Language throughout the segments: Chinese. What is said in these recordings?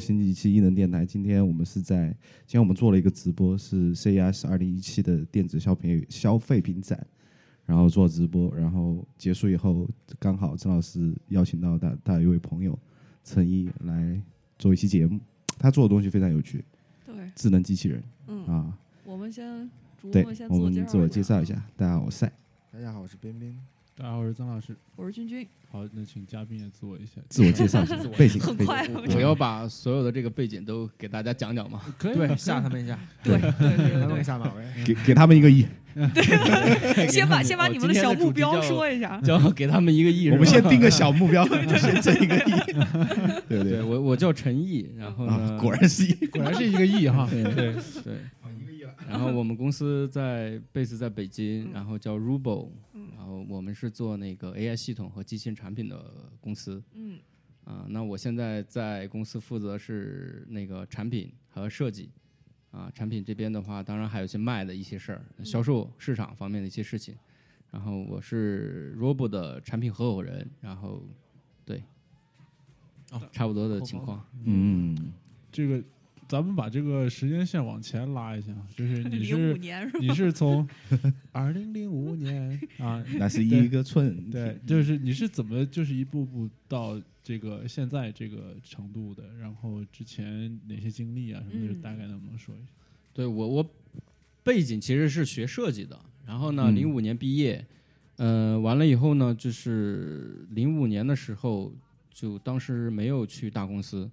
新一期异能电台。今天我们是在，今天我们做了一个直播，是 CES 二零一七的电子消费消费品展，然后做直播，然后结束以后，刚好郑老师邀请到他他一位朋友陈一来做一期节目，他做的东西非常有趣，对，智能机器人。嗯，啊，我们先主对播先，我们自我介绍一下，大家好，我是赛，大家好，我是彬彬。大家好，我是曾老师。我是君君，好，那请嘉宾也自我一下。自我介绍一下 背景，背景很快，我要把所有的这个背景都给大家讲讲吗？可以对，吓他们一下，对对对让他们对下马威。给给他们一个亿，对，先把先把你们的小目标说一下。叫给他们一个亿。我们先定个小目标，先挣一个亿，对对对？我我叫陈毅，然后果然是一，果然是一个亿哈。对对对，然后我们公司在 base 在北京，然后叫 Rubo，然后我们是做那个 AI 系统和机器人产品的公司。嗯啊，那我现在在公司负责是那个产品和设计，啊，产品这边的话，当然还有一些卖的一些事儿，销售市场方面的一些事情。然后我是 Robo 的产品合伙人，然后对，哦差不多的情况。嗯，这个，咱们把这个时间线往前拉一下，就是你是年是？你是从 二零零五年啊，那是一个春对，就是你是怎么就是一步步到这个现在这个程度的？然后之前哪些经历啊什么的，嗯大概能不能说一下？对我我背景其实是学设计的，然后呢，嗯零五年毕业，呃，完了以后呢，就是零五年的时候，就当时没有去大公司，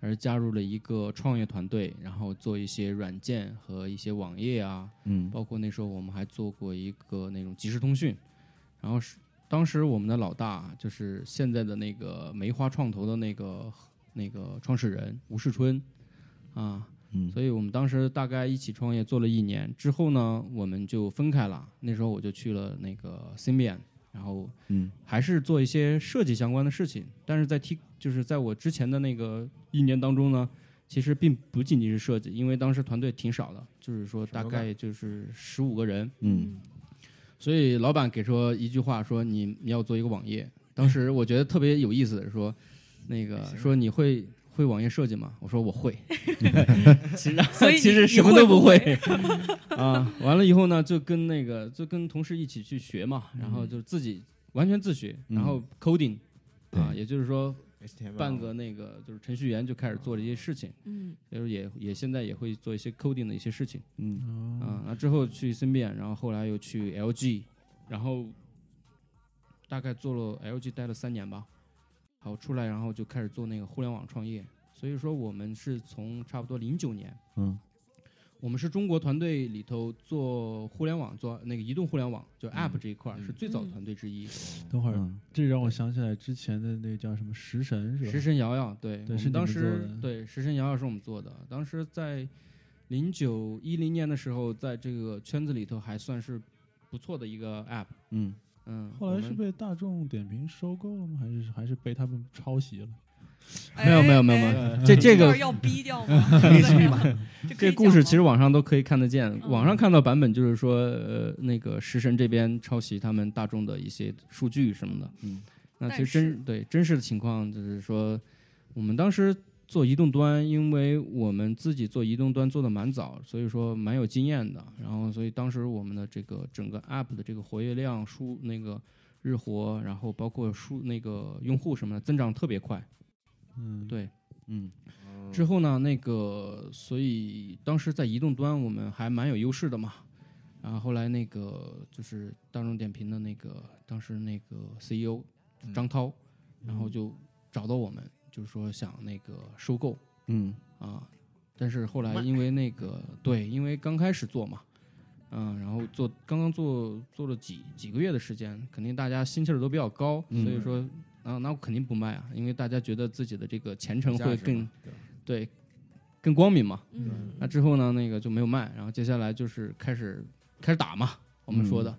而加入了一个创业团队，然后做一些软件和一些网页啊，嗯包括那时候我们还做过一个那种即时通讯，然后是当时我们的老大就是现在的那个梅花创投的那个那个创始人吴世春啊，嗯所以我们当时大概一起创业做了一年之后呢，我们就分开了。那时候我就去了那个 Symbian，然后嗯。还是做一些设计相关的事情，但是在 T 就是在我之前的那个一年当中呢，其实并不仅仅是设计，因为当时团队挺少的，就是说大概就是十五个人，嗯。所以老板给说一句话说你你要做一个网页，当时我觉得特别有意思的是说，那个说你会会网页设计吗？我说我会，其实其实什么都不会？啊。完了以后呢，就跟那个就跟同事一起去学嘛，然后就自己完全自学，然后 coding 啊，也就是说半个那个就是程序员就开始做这些事情，嗯。就是也也现在也会做一些 coding 的一些事情。嗯。啊，那之后去森变，然后后来又去 LG，然后大概做了 LG 待了三年吧，好出来，然后就开始做那个互联网创业。所以说我们是从差不多零九年，嗯我们是中国团队里头做互联网，做那个移动互联网，就 App 这一块是最早的嗯团队之一。等会儿，嗯这让我想起来之前的那个叫什么食神是吧？食神瑶瑶，对，对是当时对食神瑶瑶是我们做的，当时在零九一零年的时候，在这个圈子里头还算是不错的一个 App。嗯，嗯，后来是被大众点评收购了吗？还是还是被他们抄袭了？没有没有没有哎没有，哎这这个要逼掉吗？这故事其实网上都可以看得见，嗯网上看到版本就是说，呃，那个食神这边抄袭他们大众的一些数据什么的。嗯，那其实真对真实的情况就是说，我们当时做移动端，因为我们自己做移动端做的蛮早，所以说蛮有经验的。然后，所以当时我们的这个整个 App 的这个活跃量、数那个日活，然后包括数那个用户什么的增长特别快。嗯，对，嗯之后呢，那个所以当时在移动端我们还蛮有优势的嘛。然后后来那个就是大众点评的那个当时那个 CEO 张涛，然后就找到我们，就是说想那个收购嗯啊。但是后来因为那个对，因为刚开始做嘛，嗯，然后做刚刚做做了几几个月的时间，肯定大家心气儿都比较高，嗯所以说啊，那我肯定不卖啊，因为大家觉得自己的这个前程会更对对，更光明嘛。嗯那之后呢，那个就没有卖，然后接下来就是开始开始打嘛，我们说的，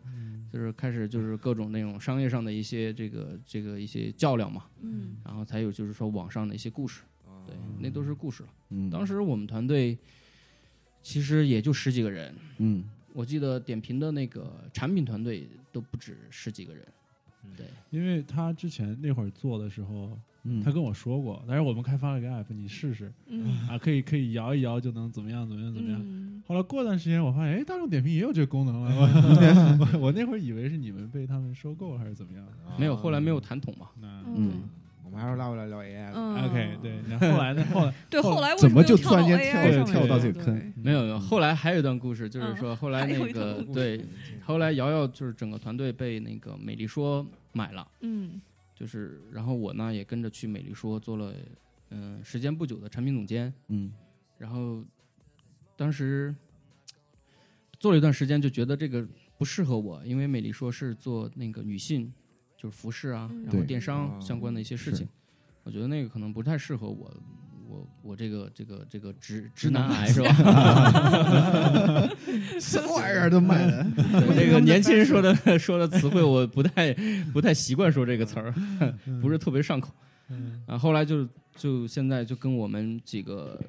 就是开始就是各种那种商业上的一些这个这个一些较量嘛，嗯。然后才有就是说网上的一些故事，哦。对，那都是故事了。嗯，当时我们团队其实也就十几个人，嗯。我记得点评的那个产品团队都不止十几个人，对，因为他之前那会儿做的时候，嗯他跟我说过，但是我们开发了一个 app，你试试嗯。啊，可以可以摇一摇就能怎么样怎么样怎么样。嗯后来过段时间，我发现，哎，大众点评也有这个功能了。我 我我那会儿以为是你们被他们收购还是怎么样。没有，后来没有谈统嘛。嗯我们还是拉回来聊 AI 吧。嗯 OK，对，那后来呢？后来对，后后来为怎么就突然间跳跳 AI 上跳到这个坑没有没有，后来还有一段故事，就是说后来还有那一段故个对，后来瑶瑶就是整个团队被那个美丽说买了，嗯就是然后我呢也跟着去美丽说做了，嗯、时间不久的产品总监，嗯然后当时做了一段时间，就觉得这个不适合我，因为美丽说是做那个女性，就是服饰啊，嗯然后电商哦相关的一些事情，我觉得那个可能不太适合我，我我这个这个这个直直男癌 是吧？什么玩意儿都卖了，对这个年轻人说的说的词汇，我不太不太习惯说这个词儿，不是特别上口。嗯啊，后来就就现在就跟我们几个，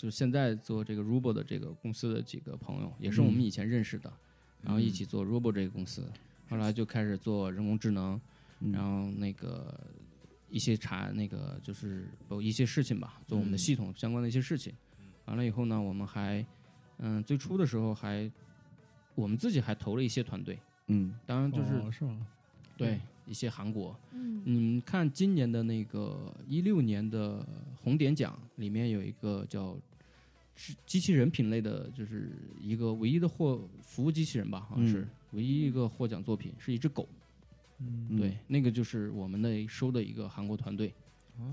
就是现在做这个 Rubo 的这个公司的几个朋友，也是我们以前认识的，然后一起做 Rubo 这个公司，后来就开始做人工智能，嗯。然后那个一些查那个就是有一些事情吧，做我们的系统相关的一些事情。完了以后呢，我们还嗯最初的时候还我们自己还投了一些团队，嗯。当然就是、哦是吗？对一些韩国。嗯。你们看今年的那个一六年的红点奖里面有一个叫是机器人品类的，就是一个唯一的获服务机器人吧，好像是、嗯唯一一个获奖作品，是一只狗。嗯嗯对，那个就是我们那收的一个韩国团队，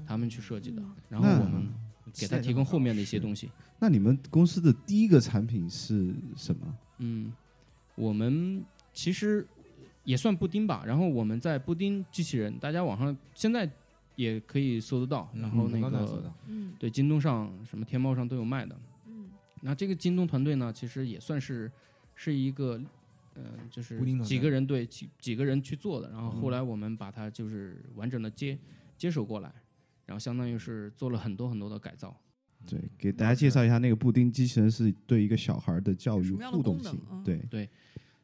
他们去设计的，嗯然后我们给他提供后面的一些东西。那你们公司的第一个产品是什么？嗯，我们其实也算布丁吧。然后我们在布丁机器人，大家网上现在也可以搜得到。然后那个嗯对京东上、什么天猫上都有卖的。嗯那这个京东团队呢，其实也算是是一个，呃，就是几个人对几几个人去做的。然后后来我们把它就是完整的接接手过来，然后相当于是做了很多很多的改造。对，给大家介绍一下，那个布丁机器人是对一个小孩的教育互动性功能嗯，对，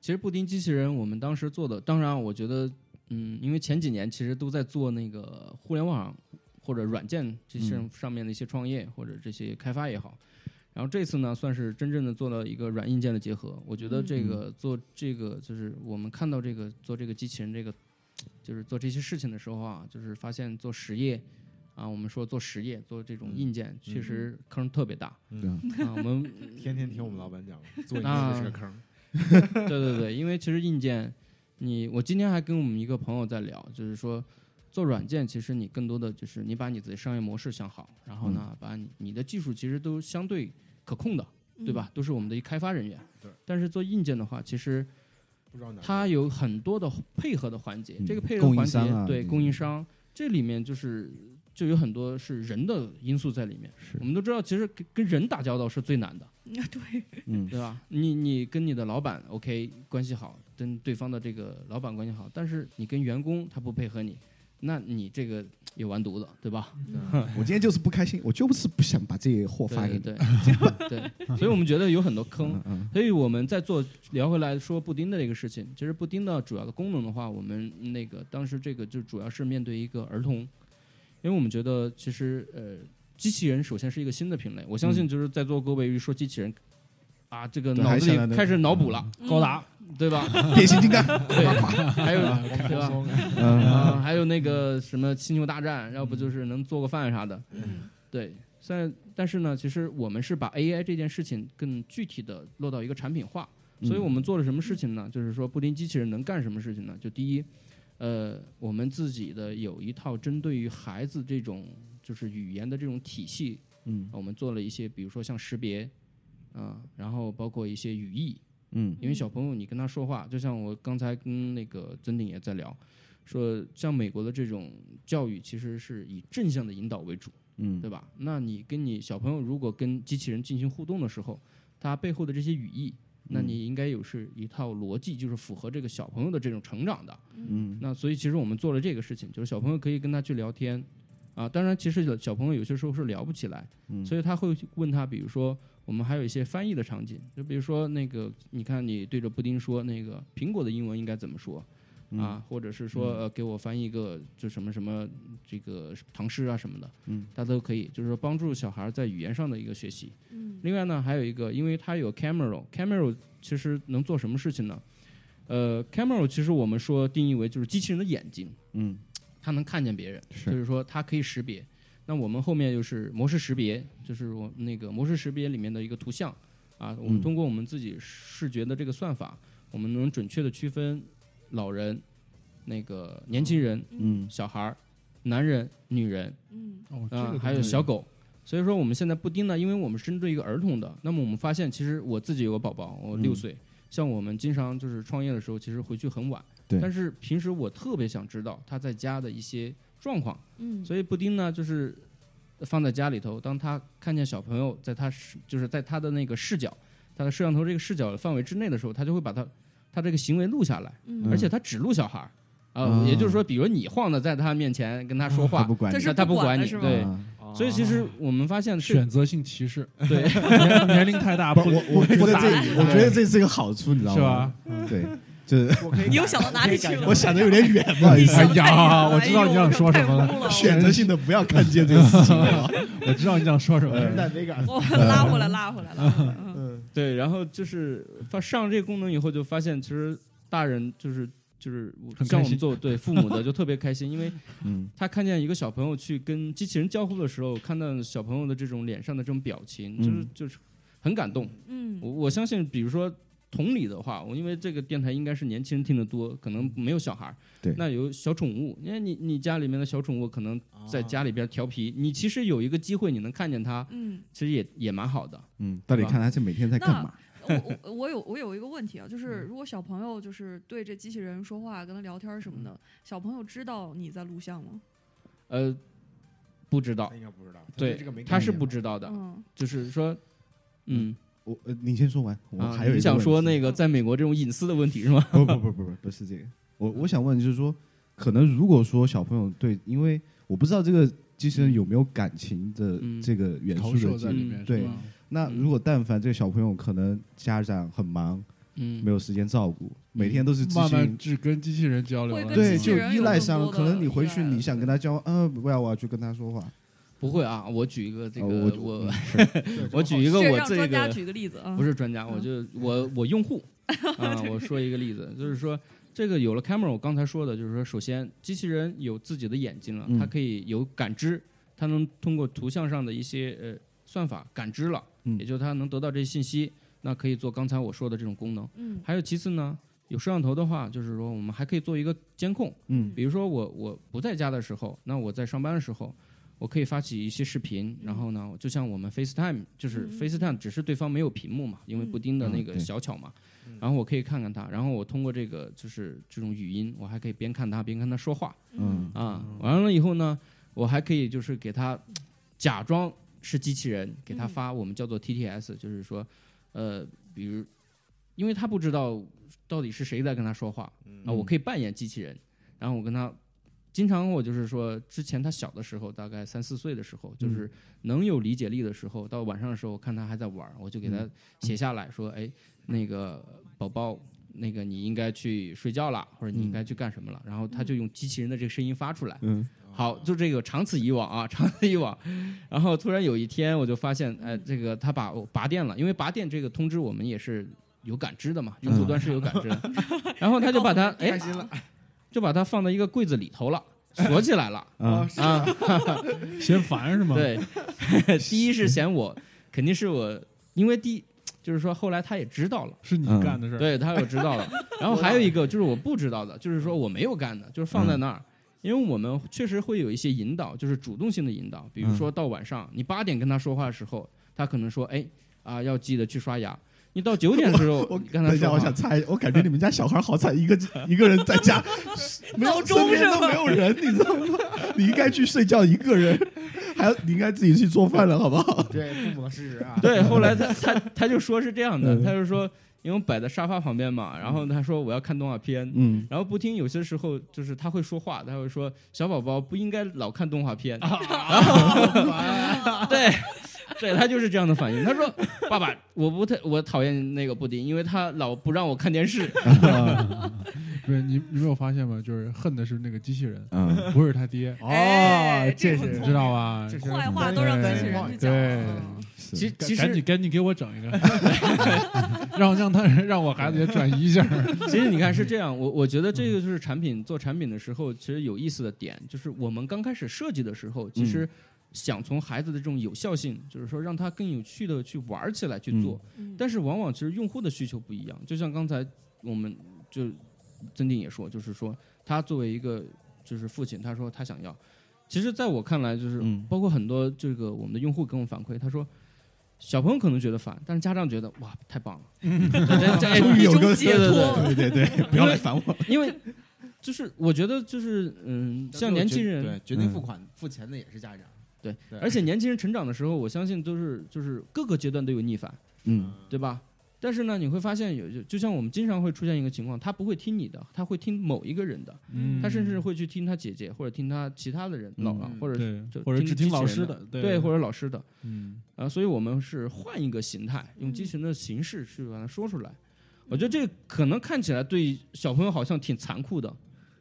其实布丁机器人我们当时做的，当然我觉得，嗯，因为前几年其实都在做那个互联网或者软件这些嗯。上面的一些创业或者这些开发也好，然后这次呢算是真正的做了一个软硬件的结合。我觉得这个做这个就是我们看到这个做这个机器人这个，就是做这些事情的时候啊，就是发现做实业。啊，我们说做实业，做这种硬件，确实坑特别大。对啊啊，我们 天天听我们老板讲，做硬啊件是个坑。对对对，因为其实硬件，你我今天还跟我们一个朋友在聊，就是说做软件，其实你更多的就是你把你自己商业模式想好，然后呢，把你你的技术其实都相对可控的，对吧？都是我们的一开发人员。对。但是做硬件的话，其实不知道哪儿它有很多的配合的环节，嗯这个配合环节对供应商，这里面就是就有很多是人的因素在里面。是我们都知道，其实跟跟人打交道是最难的。对，嗯对吧？你你跟你的老板 OK 关系好，跟对方的这个老板关系好，但是你跟员工他不配合你，那你这个也完犊子，对吧？我今天就是不开心，我就是不想把这些货发给对你。对对对，所以我们觉得有很多坑，嗯所以我们在做聊回来说布丁的这个事情，其实布丁的主要的功能的话，我们那个当时这个就主要是面对一个儿童，因为我们觉得其实呃，机器人首先是一个新的品类，我相信就是在座各位一说机器人。啊，这个脑子里开始脑补了，高达，对吧？变形金刚，对，还有对吧？嗯啊，还有那个什么星球大战，要不就是能做个饭啥的。嗯对，虽然但是呢，其实我们是把 AI 这件事情更具体的落到一个产品化，所以我们做了什么事情呢？就是说布丁机器人能干什么事情呢？就第一，呃，我们自己的有一套针对于孩子这种就是语言的这种体系，嗯我们做了一些，比如说像识别，啊、然后包括一些语义，嗯。因为小朋友你跟他说话，就像我刚才跟那个曾鼎也在聊，说像美国的这种教育其实是以正向的引导为主，嗯。对吧？那你跟你小朋友如果跟机器人进行互动的时候，它背后的这些语义，那你应该有是一套逻辑，就是符合这个小朋友的这种成长的。嗯。那所以其实我们做了这个事情，就是小朋友可以跟他去聊天，啊，当然其实小朋友有些时候是聊不起来，嗯。所以他会问他，比如说我们还有一些翻译的场景，就比如说那个你看你对着布丁说那个苹果的英文应该怎么说，啊，或者是说呃给我翻译一个就什么什么这个唐诗啊什么的，嗯，它都可以，就是说帮助小孩在语言上的一个学习。嗯另外呢，还有一个，因为它有 camera，camera 其实能做什么事情呢？呃，camera 其实我们说定义为就是机器人的眼睛，嗯，它能看见别人，是就是说它可以识别。那我们后面就是模式识别，就是我那个模式识别里面的一个图像啊，我们嗯通过我们自己视觉的这个算法，我们能准确的区分老人、那个年轻人、嗯。小孩儿、男人、女人，嗯。哦，这啊、个还有小狗。所以说我们现在布丁呢，因为我们是针对一个儿童的，那么我们发现，其实我自己有个宝宝，我六嗯。岁，像我们经常就是创业的时候，其实回去很晚，对。但是平时我特别想知道他在家的一些状况，嗯。所以布丁呢就是放在家里头，当他看见小朋友在他视就是在他的那个视角，他的摄像头这个视角范围之内的时候，他就会把他他这个行为录下来，嗯。而且他只录小孩儿。啊、啊。也就是说，比如你晃的在他面前跟他说话，他不管你是他不管你，对，啊。所以其实我们发现选择性歧视，对。年 年龄太大我我觉得打你这，我觉得这是一个好处，你知道是吗？吧？对，就是你又想到哪里去了？我想的有点远，不好意思哎，呀，我知道你想说什么了，选择性的不要看见这个事情。我知道你想说什么了。在那个我拉回来，拉回来，拉回来。嗯嗯对，然后就是发上这个功能以后，就发现其实大人就是就是像我们做对父母的就特别开心，因为嗯他看见一个小朋友去跟机器人交互的时候，看到小朋友的这种脸上的这种表情，就是嗯就是很感动。嗯我我相信，比如说同理的话，我因为这个电台应该是年轻人听得多，可能没有小孩儿，对。那有小宠物，因为你你家里面的小宠物可能在家里边调皮，你其实有一个机会你能看见它，嗯，其实也也蛮好的。嗯，到底看他是每天在干嘛？我我我有我有一个问题啊，就是如果小朋友就是对这机器人说话、跟他聊天什么的，小朋友知道你在录像吗？呃，不知道，应该不知道，对他是不知道的，嗯，就是说，嗯，我呃，你先说完，我啊还有一个你想说那个在美国这种隐私的问题是吗？不不不不不不是这个，我我想问就是说，可能如果说小朋友对，因为我不知道这个机器人有没有感情的嗯这个元素在里面，对？那如果但凡这个小朋友可能家长很忙，嗯，没有时间照顾，每天都是机慢慢器人，只跟机器人交流对，就依赖上了。可能你回去你想跟他交，呃，不要，我要去跟他说话。不会啊。我举一个这哦个，我我我举一个我这个专家举个例子啊，不是专家，我嗯。就我我用户 啊，我说一个例子，就是说这个有了 camera，我刚才说的就是说，首先机器人有自己的眼睛了，嗯。它可以有感知，它能通过图像上的一些呃算法感知了，嗯。也就是它能得到这些信息，那可以做刚才我说的这种功能。嗯。还有其次呢，有摄像头的话，就是说我们还可以做一个监控，嗯。比如说我我不在家的时候，那我在上班的时候，我可以发起一些视频，然后呢，就像我们 FaceTime，就是嗯。FaceTime，只是对方没有屏幕嘛，因为布丁的那个小巧嘛，嗯。然后我可以看看他，然后我通过这个就是这种语音，我还可以边看他边跟他说话。嗯。啊，完了以后呢，我还可以就是给他假装是机器人，给他嗯。发我们叫做 TTS，就是说，呃，比如，因为他不知道到底是谁在跟他说话，嗯。啊，我可以扮演机器人，然后我跟他，经常我就是说，之前他小的时候，大概三四岁的时候，就是能有理解力的时候，到晚上的时候，我看他还在玩儿，我就给他写下来说，哎，那个宝宝，那个你应该去睡觉了，或者你应该去干什么了，然后他就用机器人的这个声音发出来。嗯。好，就这个长此以往啊，长此以往。然后突然有一天，我就发现，哎，这个他把我拔电了，因为拔电这个通知我们也是有感知的嘛，用户端是有感知的。然后他就把它，哎开，心了，就把它放到一个柜子里头了，锁起来了 啊啊。嫌烦是吗？，对，第一是嫌我，肯定是我，因为第一就是说后来他也知道了。是你嗯干的事儿。对他有知道了，然后还有一个就是我不知道的，就是说我没有干的，就是放在那儿，因为我们确实会有一些引导，就是主动性的引导，比如说到晚上你八点跟他说话的时候，他可能说哎啊要记得去刷牙，你到九点的时候我刚才等一下，我想，猜，我感觉你们家小孩好惨，一个一个人在家，没有闹钟身边都没有人，你知道吗？你应该去睡觉，一个人，还要你应该自己去做饭了，好不好？对父母的事实啊，对，后来他他他就说是这样的，嗯。他就说因为我摆在沙发旁边嘛，然后他说我要看动画片，嗯，然后不听，有些时候就是他会说话，他会说小宝宝不应该老看动画片，然后 对，对他就是这样的反应。他说：“爸爸，我不太我讨厌那个布丁，因为他老不让我看电视。不是你你没有发现吗？就是恨的是那个机器人，嗯，不是他爹，哦哎，这是你知道吧？这是坏话都让机器人去讲其实赶紧赶紧给我整一个，让让他让我孩子也转移一下。其实你看是这样，我我觉得这个就是产品做产品的时候，其实有意思的点就是我们刚开始设计的时候，其实想从孩子的这种有效性，就是说让他更有趣的去玩起来去做，嗯。但是往往其实用户的需求不一样，就像刚才我们就曾定也说，就是说他作为一个就是父亲，他说他想要，其实在我看来，就是嗯。包括很多这个我们的用户跟我反馈，他说。小朋友可能觉得烦，但是家长觉得哇太棒了，终于有个一种解脱对对对对，不要来烦我。因为就是我觉得就是嗯，像年轻人对决定付款付钱的也是家长，对对。而且年轻人成长的时候，我相信都是就是各个阶段都有逆反，嗯。对吧？但是呢，你会发现有就就像我们经常会出现一个情况，他不会听你的，他会听某一个人的，嗯。他甚至会去听他姐姐或者听他其他的人嗯。老了，或者对就，或者只听老师的，对，或者老师的。嗯。啊，所以我们是换一个形态，用机器人的形式去把它说出来。我觉得这可能看起来对小朋友好像挺残酷的，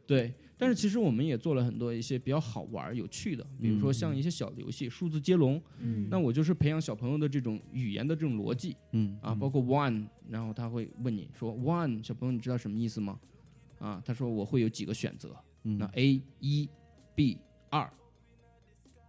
对，但是其实我们也做了很多一些比较好玩、有趣的，比如说像一些小的游戏，数字接龙，嗯。那我就是培养小朋友的这种语言的这种逻辑嗯。啊，包括 one，然后他会问你说 one，小朋友你知道什么意思吗？啊，他说我会有几个选择，嗯。那 A 一 B 二，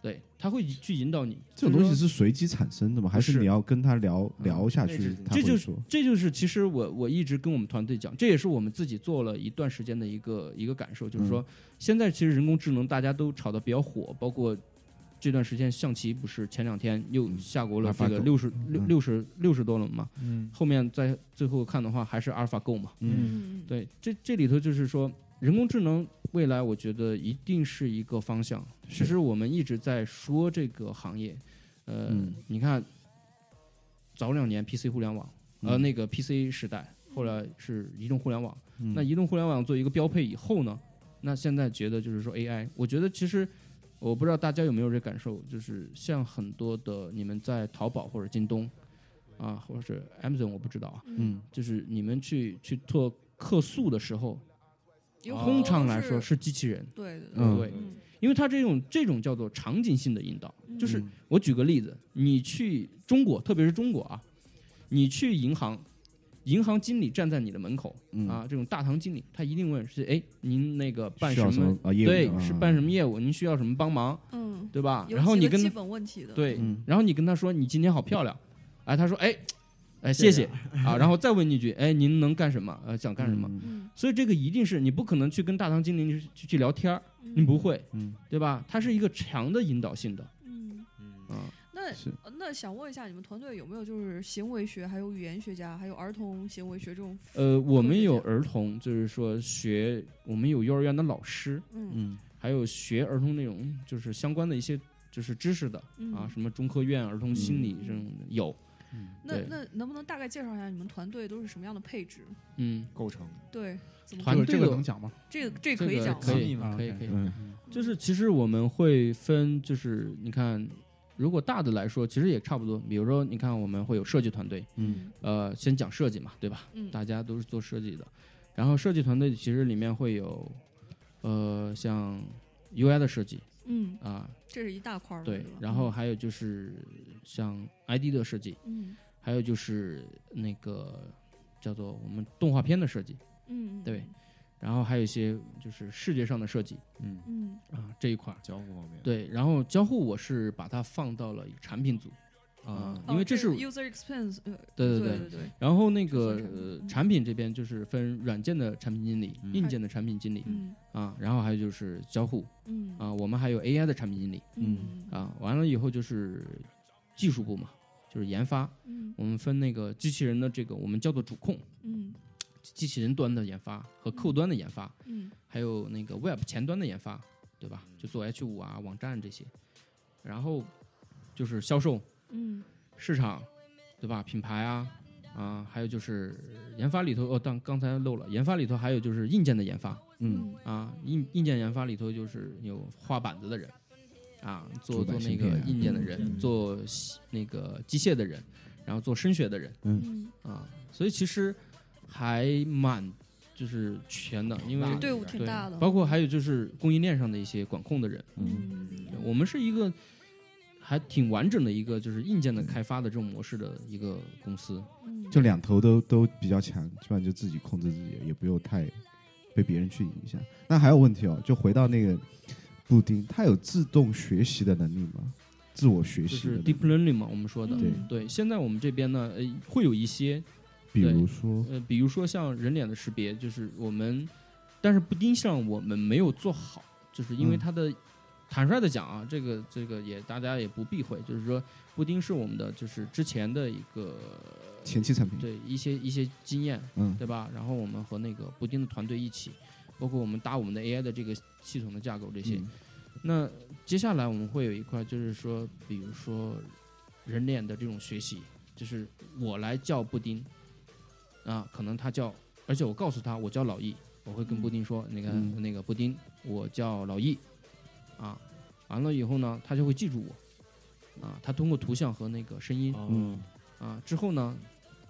对，他会去引导你。这种东西是随机产生的吗？还是。是你要跟他聊嗯聊下去？这就是他会说，这就是其实我我一直跟我们团队讲，这也是我们自己做了一段时间的一个一个感受，就是说、嗯现在其实人工智能大家都炒得比较火，包括这段时间象棋不是前两天又下过了这个六十六嗯。六十六十多轮嘛，嗯。后面在最后看的话还是阿尔法 Go 嘛，嗯。嗯。对，这这里头就是说人工智能未来我觉得一定是一个方向。其实我们一直在说这个行业，呃，嗯。你看早两年 PC 互联网，呃，嗯那个 PC 时代，后来是移动互联网。嗯。那移动互联网做一个标配以后呢，那现在觉得就是说 AI，我觉得其实我不知道大家有没有这感受，就是像很多的你们在淘宝或者京东啊，或者是 Amazon，我不知道啊，嗯。就是你们去去做客诉的时候，通常来说是机器人，对对嗯对，嗯因为它这种这种叫做场景性的引导，就是嗯我举个例子，你去中国，特别是中国啊，你去银行，银行经理站在你的门口嗯啊，这种大堂经理，他一定问是哎，您那个办什么？啊？业务对，啊是办什么业务？您需要什么帮忙，嗯，对吧？然后你跟基本问题的，对嗯，然后你跟他说你今天好漂亮，哎，他说哎，哎谢谢啊，然后再问一句，哎，您能干什么？呃，想干什么？所以这个一定是你不可能去跟大堂经理去去聊天儿，你不会，嗯对吧？它是一个强的引导性的嗯。嗯啊。那那想问一下，你们团队有没有就是行为学，还有语言学家，还有儿童行为学这种？呃，我们有儿童，就是说学，我们有幼儿园的老师，嗯嗯还有学儿童那种就是相关的一些就是知识的嗯啊，什么中科院儿童心理嗯这种有，对那那能不能大概介绍一下你们团队都是什么样的配置？嗯，构成。对，怎么团队这个这个的能讲吗？这个这这个可以讲吗？可以啊可以可以，嗯。就是其实我们会分，就是你看，如果大的来说，其实也差不多。比如说，你看我们会有设计团队，嗯。呃，先讲设计嘛，对吧？嗯。大家都是做设计的，然后设计团队其实里面会有，呃，像 UI 的设计嗯，啊，这是一大块儿。对，然后还有就是像 ID 的设计，嗯。还有就是那个叫做我们动画片的设计，嗯嗯，对然后还有一些就是视觉上的设计嗯。嗯。啊这一块儿。交互方面，对，然后交互我是把它放到了产品组啊，因为哦这是 user experience，呃对对对对对，然后那个产品呃嗯。产品这边就是分软件的产品经理、嗯硬件的产品经理嗯啊，然后还有就是交互嗯啊，我们还有 AI 的产品经理嗯啊，完了以后就是技术部嘛，就是研发，嗯我们分那个机器人的这个我们叫做主控，嗯机器人端的研发和客户端的研发，嗯还有那个 Web 前端的研发，对吧？就做 H 五啊网站这些，然后就是销售嗯。市场，对吧？品牌啊啊，还有就是研发里头哦，但刚才漏了，研发里头还有就是硬件的研发。嗯。啊，硬硬件研发里头就是有画板子的人啊，做做那个硬件的人，嗯做那个机械的人，然后做声学的人。嗯，啊，所以其实还蛮就是全的，因为大队伍挺对大的，包括还有就是供应链上的一些管控的人，嗯，我们是一个还挺完整的一个就是硬件的开发的这种模式的一个公司。嗯就两头都都比较强，基本上就自己控制自己，也不用太被别人去影响。那还有问题哦，就回到那个布丁，它有自动学习的能力吗？自我学就是习的能力 deep learning 嘛，我们说的。对嗯对，现在我们这边呢，呃，会有一些，比如说，呃，比如说像人脸的识别，就是我们，但是布丁上我们没有做好，就是因为嗯它的，坦率的讲啊，这个这个也大家也不避讳，就是说布丁是我们的就是之前的一个前期产品，对一些一些经验，嗯对吧？然后我们和那个布丁的团队一起，包括我们搭我们的 AI 的这个系统的架构这些，嗯那接下来我们会有一块，就是说，比如说人脸的这种学习，就是我来叫布丁，啊，可能他叫，而且我告诉他我叫老易，我会跟布丁说，那个、嗯那个布丁，我叫老易，啊，完了以后呢，他就会记住我，啊，他通过图像和那个声音，嗯，啊，之后呢，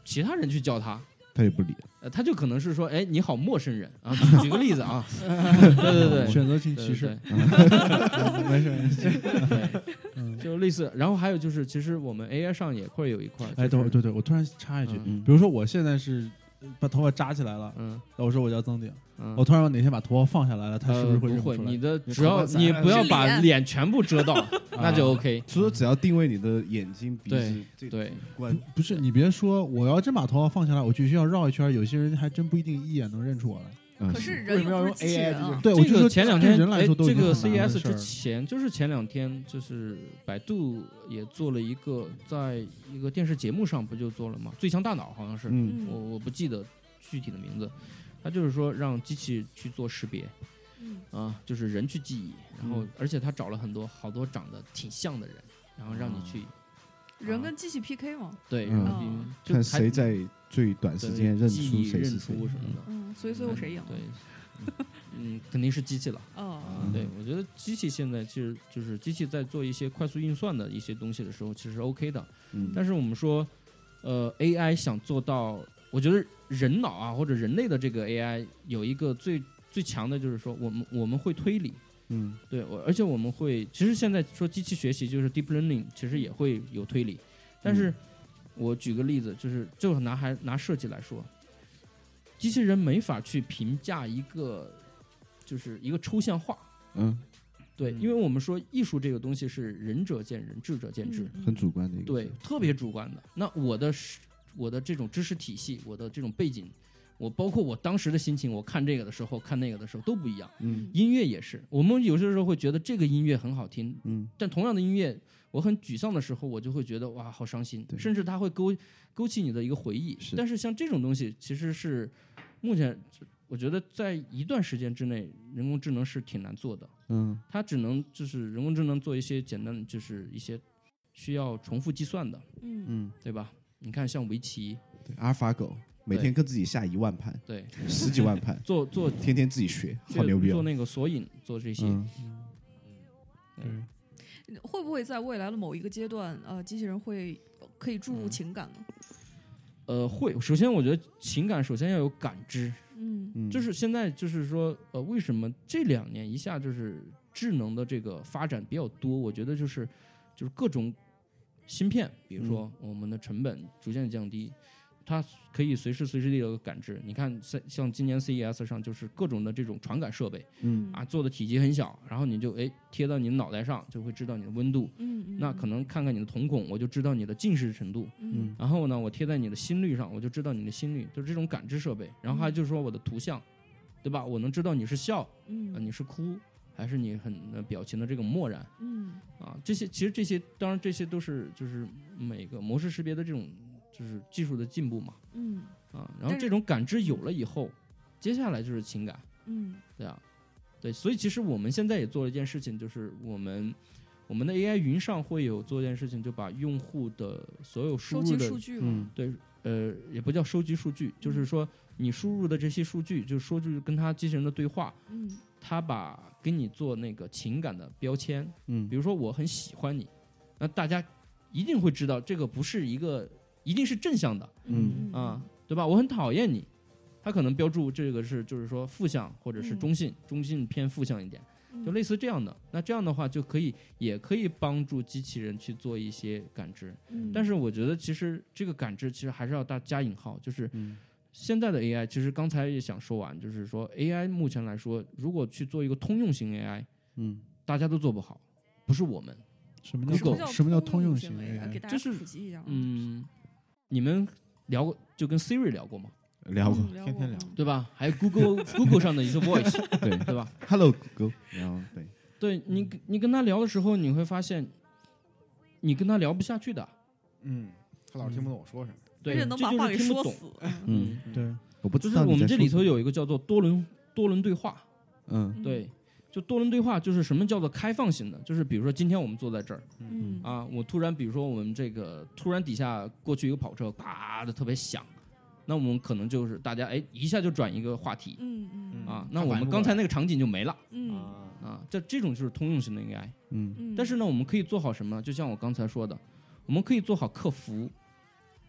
其他人去叫他，他也不理，呃，他就可能是说，哎，你好，陌生人啊，举举个例子啊，对对对，选择性对歧视，没事没事。对，嗯，就类似，然后还有就是，其实我们 AI 上也会有一块，哎，等会儿，对对，我突然插一句，嗯比如说我现在是把头发扎起来了，嗯我说我叫曾鼎，嗯，我突然哪天把头发放下来了，他是不是会？会认出来？你的只要你不要把脸全部遮到，那就 OK。所以说只要定位你的眼睛、鼻子这对，关，不是你别说，我要真把头发放下来，我就需要绕一圈，有些人还真不一定一眼能认出我来。嗯可是为人什么要用又不是机器 AI 人啊，对，我这个就说前两天人来哎说都这个 CES 之前，就是前两天，就是百度也做了一个，在一个电视节目上不就做了吗？最强大脑好像是，嗯。我我不记得具体的名字，它就是说让机器去做识别，嗯。啊，就是人去记忆，然后嗯。而且他找了很多好多长得挺像的人，然后让你去人跟机器 PK 嘛，对，嗯。然后嗯就看谁在最短时间认出谁是谁。出什么的，嗯，所以最后谁赢？对，嗯，肯定是机器了。哦，对，我觉得机器现在其实就是机器在做一些快速运算的一些东西的时候，其实是 OK 的。嗯，但是我们说，呃，AI 想做到，我觉得人脑啊或者人类的这个 AI 有一个最最强的就是说，我们我们会推理，嗯对，我而且我们会，其实现在说机器学习就是 deep learning，其实也会有推理，但是我举个例子，就是就拿还拿设计来说，机器人没法去评价一个就是一个抽象画，嗯，对，嗯因为我们说艺术这个东西是仁者见仁，智者见智，嗯很主观的一个。对，特别主观的。那我的是我的这种知识体系，我的这种背景，我包括我当时的心情，我看这个的时候，看那个的时候都不一样。嗯音乐也是，我们有些时候会觉得这个音乐很好听，嗯但同样的音乐，我很沮丧的时候，我就会觉得哇，好伤心，甚至它会勾勾起你的一个回忆。是但是像这种东西，其实是目前我觉得在一段时间之内，人工智能是挺难做的。嗯它只能就是人工智能做一些简单，就是一些需要重复计算的，嗯嗯，对吧？你看像围棋，对，阿尔法狗每天跟自己下一万盘、对，十几万盘，做做天天自己学，好牛逼哦！做那个索引，做这些，嗯嗯会不会在未来的某一个阶段，呃，机器人会可以注入嗯情感呢？呃，会。首先，我觉得情感首先要有感知，嗯嗯，就是现在就是说，呃，为什么这两年一下就是智能的这个发展比较多？我觉得就是就是各种芯片，比如说我们的成本逐渐降低，它可以随时随地的感知。你看，像像今年 CES 上就是各种的这种传感设备嗯啊，做的体积很小，然后你就哎贴到你的脑袋上，就会知道你的温度。嗯嗯，那可能看看你的瞳孔，我就知道你的近视程度。嗯然后呢，我贴在你的心率上，我就知道你的心率，就是这种感知设备。然后还就是说我的图像，对吧？我能知道你是笑，呃，嗯你是哭，还是你很呃表情的这种漠然嗯啊？这些其实这些当然这些都是就是每个模式识别的这种就是技术的进步嘛嗯。啊。然后这种感知有了以后，接下来就是情感，嗯。对啊，对，所以其实我们现在也做了一件事情，就是我们我们的 AI 云上会有做一件事情，就把用户的所有输收入的集数据嗯，对，呃，也不叫收集数据，就是说你输入的这些数据，就是说就是跟他机器人的对话，嗯。它把给你做那个情感的标签，嗯。比如说我很喜欢你，那大家一定会知道这个不是一个一定是正向的嗯啊，对吧？我很讨厌你，他可能标注这个是就是说负向或者是嗯中性，中性偏负向一点，嗯就类似这样的。那这样的话就可以也可以帮助机器人去做一些感知。嗯但是我觉得其实这个感知其实还是要大加引号，就是嗯现在的 AI，其实刚才也想说完，就是说 AI 目前来说，如果去做一个通用型 AI，嗯大家都做不好，不是我们。什么 Google 叫什么叫通用型型 AI？给大家就是普及一。嗯，你们聊过就跟 Siri 聊过吗？聊过嗯聊天天聊对吧？还有 Google Google 上的一些 Voice，对对吧？？Hello Google，然后对，对你你跟他聊的时候，你会发现，你跟他聊不下去的。嗯，他老是听不懂我说什么。对，而且能这就把话给是听不懂。说死。嗯，对，我不就是我知道你在们这里头有一个叫做多轮多轮对话，嗯对，就多轮对话就是什么叫做开放型的，就是比如说今天我们坐在这儿嗯啊，我突然比如说我们这个突然底下过去一个跑车，啪的特别响，那我们可能就是大家哎一下就转一个话题嗯嗯啊，嗯那我们刚才那个场景就没了嗯啊，啊，这这种就是通用型的 AI。嗯嗯，但是呢，我们可以做好什么？就像我刚才说的，我们可以做好客服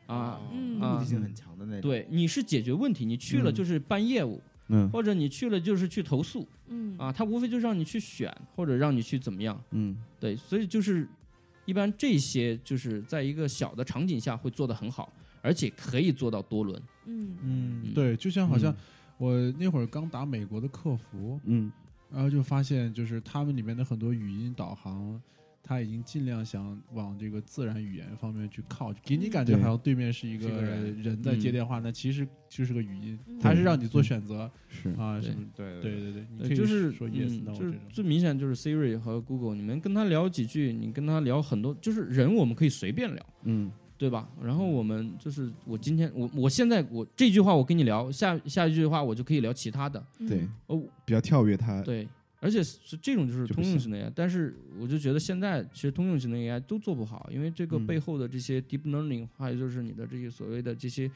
啊。目的性很强的那种。对，你是解决问题，你去了嗯就是办业务，嗯。或者你去了就是去投诉。嗯。啊，他无非就是让你去选或者让你去怎么样。嗯。对，所以就是一般这些就是在一个小的场景下会做得很好，而且可以做到多轮。嗯。嗯，嗯。对，就像好像我那会儿刚打美国的客服，嗯。然后就发现就是他们里面的很多语音导航，他已经尽量想往这个自然语言方面去靠，给你感觉好像对面是一个人。人在接嗯电话，那其实就是个语音嗯，它是让你做选择是。啊，对。什么？对对对对，你呃可以就是说 yes 嗯 no 就是这种。最明显就是 Siri 和 Google，你们跟他聊几句，你跟他聊很多，就是人我们可以随便聊。嗯。对吧？然后我们就是我今天我我现在我这句话我跟你聊，下下一句话我就可以聊其他的。对，哦，比较跳跃，它。对，而且是这种就是通用型的 AI，但是我就觉得现在其实通用型的 AI 都做不好，因为这个嗯。背后的这些 deep learning，、还有就是你的这些所谓的这些，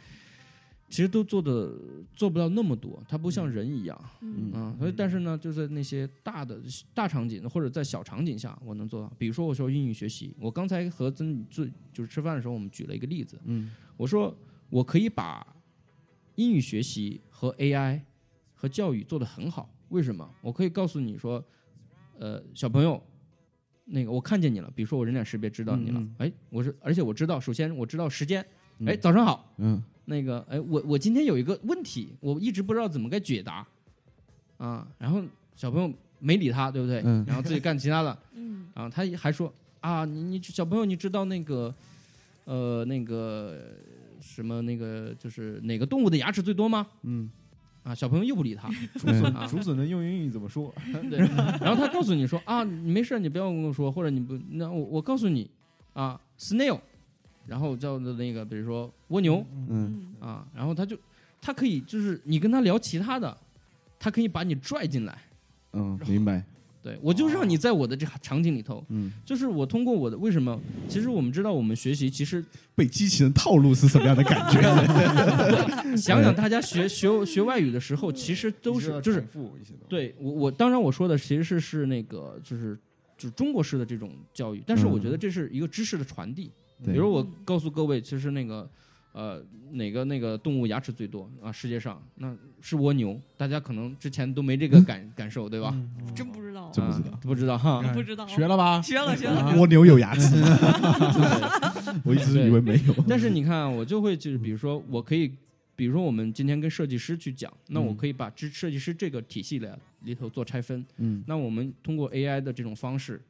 其实都做的做不到那么多，它不像人一样嗯。啊、所以但是呢，就在那些大的大场景或者在小场景下，我能做到。比如说我说英语学习，我刚才和曾宇最就是吃饭的时候，我们举了一个例子，嗯。我说我可以把英语学习和 AI 和教育做得很好。为什么？我可以告诉你说，呃，小朋友，那个我看见你了，比如说我人脸识别知道你了，嗯哎，我是而且我知道，首先我知道时间，嗯。哎，早上好，嗯。那个，哎，我我今天有一个问题，我一直不知道怎么该解答，啊，然后小朋友没理他，对不对？嗯。然后自己干其他的，嗯。然后他还说啊，你你小朋友，你知道那个，呃，那个什么那个就是哪个动物的牙齿最多吗？嗯啊，小朋友又不理他，竹笋啊。竹笋的用英语怎么说？对，然后他告诉你说啊，你没事，你不要跟我说，或者你不，那我我告诉你啊，snail，然后叫的那个，比如说蜗牛嗯嗯。啊，然后他就他可以就是你跟他聊其他的，他可以把你拽进来，嗯，明白，对我就让你在我的这个场景里头，嗯，就是我通过我的为什么？其实我们知道我们学习其实被机器人套路是什么样的感觉？想想大家学学学外语的时候，其实都是就是。对我我当然我说的其实是是那个就是就是中国式的这种教育，但是我觉得这是一个知识的传递。比如我告诉各位，其实那个呃哪个那个动物牙齿最多啊？世界上那是蜗牛，大家可能之前都没这个感、感受，对吧？嗯真不知道，真不知道啊不知道哈。不知道，学了吧？学了学了，啊蜗牛有牙齿吗？我一直以为没有。但是你看啊，我就会就是比如说，我可以，比如说我们今天跟设计师去讲，那我可以把这设计师这个体系的里头做拆分。嗯那我们通过 AI 的这种方式，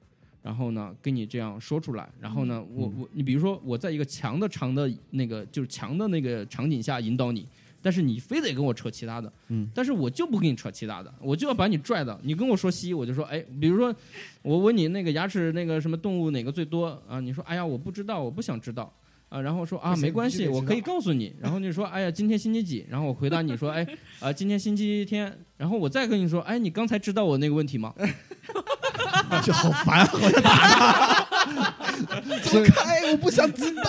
然后呢，跟你这样说出来，然后呢，我我你比如说我在一个强的长的那个就是强的那个场景下引导你。但是你非得跟我扯其他的，嗯，但是我就不跟你扯其他的，我就要把你拽到。你跟我说西，我就说，哎，比如说我问你那个牙齿那个什么动物哪个最多啊？你说，哎呀，我不知道，我不想知道啊。然后说啊，没关系，我可以告诉你。然后你说，哎呀，今天星期几？然后我回答你说，哎，啊，今天星期天。然后我再跟你说，哎，你刚才知道我那个问题吗？就好烦，好像打他。走开，我不想知道。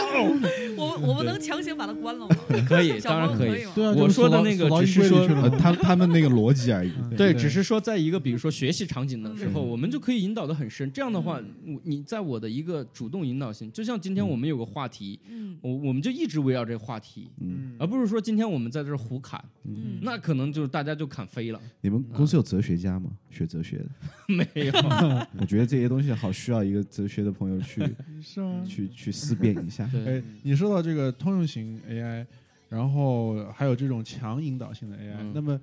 我我们能强行把它关了吗？可以，当然可以。我说的那个只是说他他们那个逻辑 而已。对，只是说在一个比如说学习场景的时候，嗯我们就可以引导的很深。这样的话，我你在我的一个主动引导性，就像今天我们有个话题，嗯我我们就一直围绕这个话题，嗯，而不是说今天我们在这儿胡侃，嗯，那可能就是大家就侃飞了。你们公司有哲学家吗？学哲学的？没有，我觉得这些东西好需要一个哲学的朋友去是吗？去去思辨一下。对，哎，你说到这个通用型 AI，然后还有这种强引导性的 AI，、嗯那么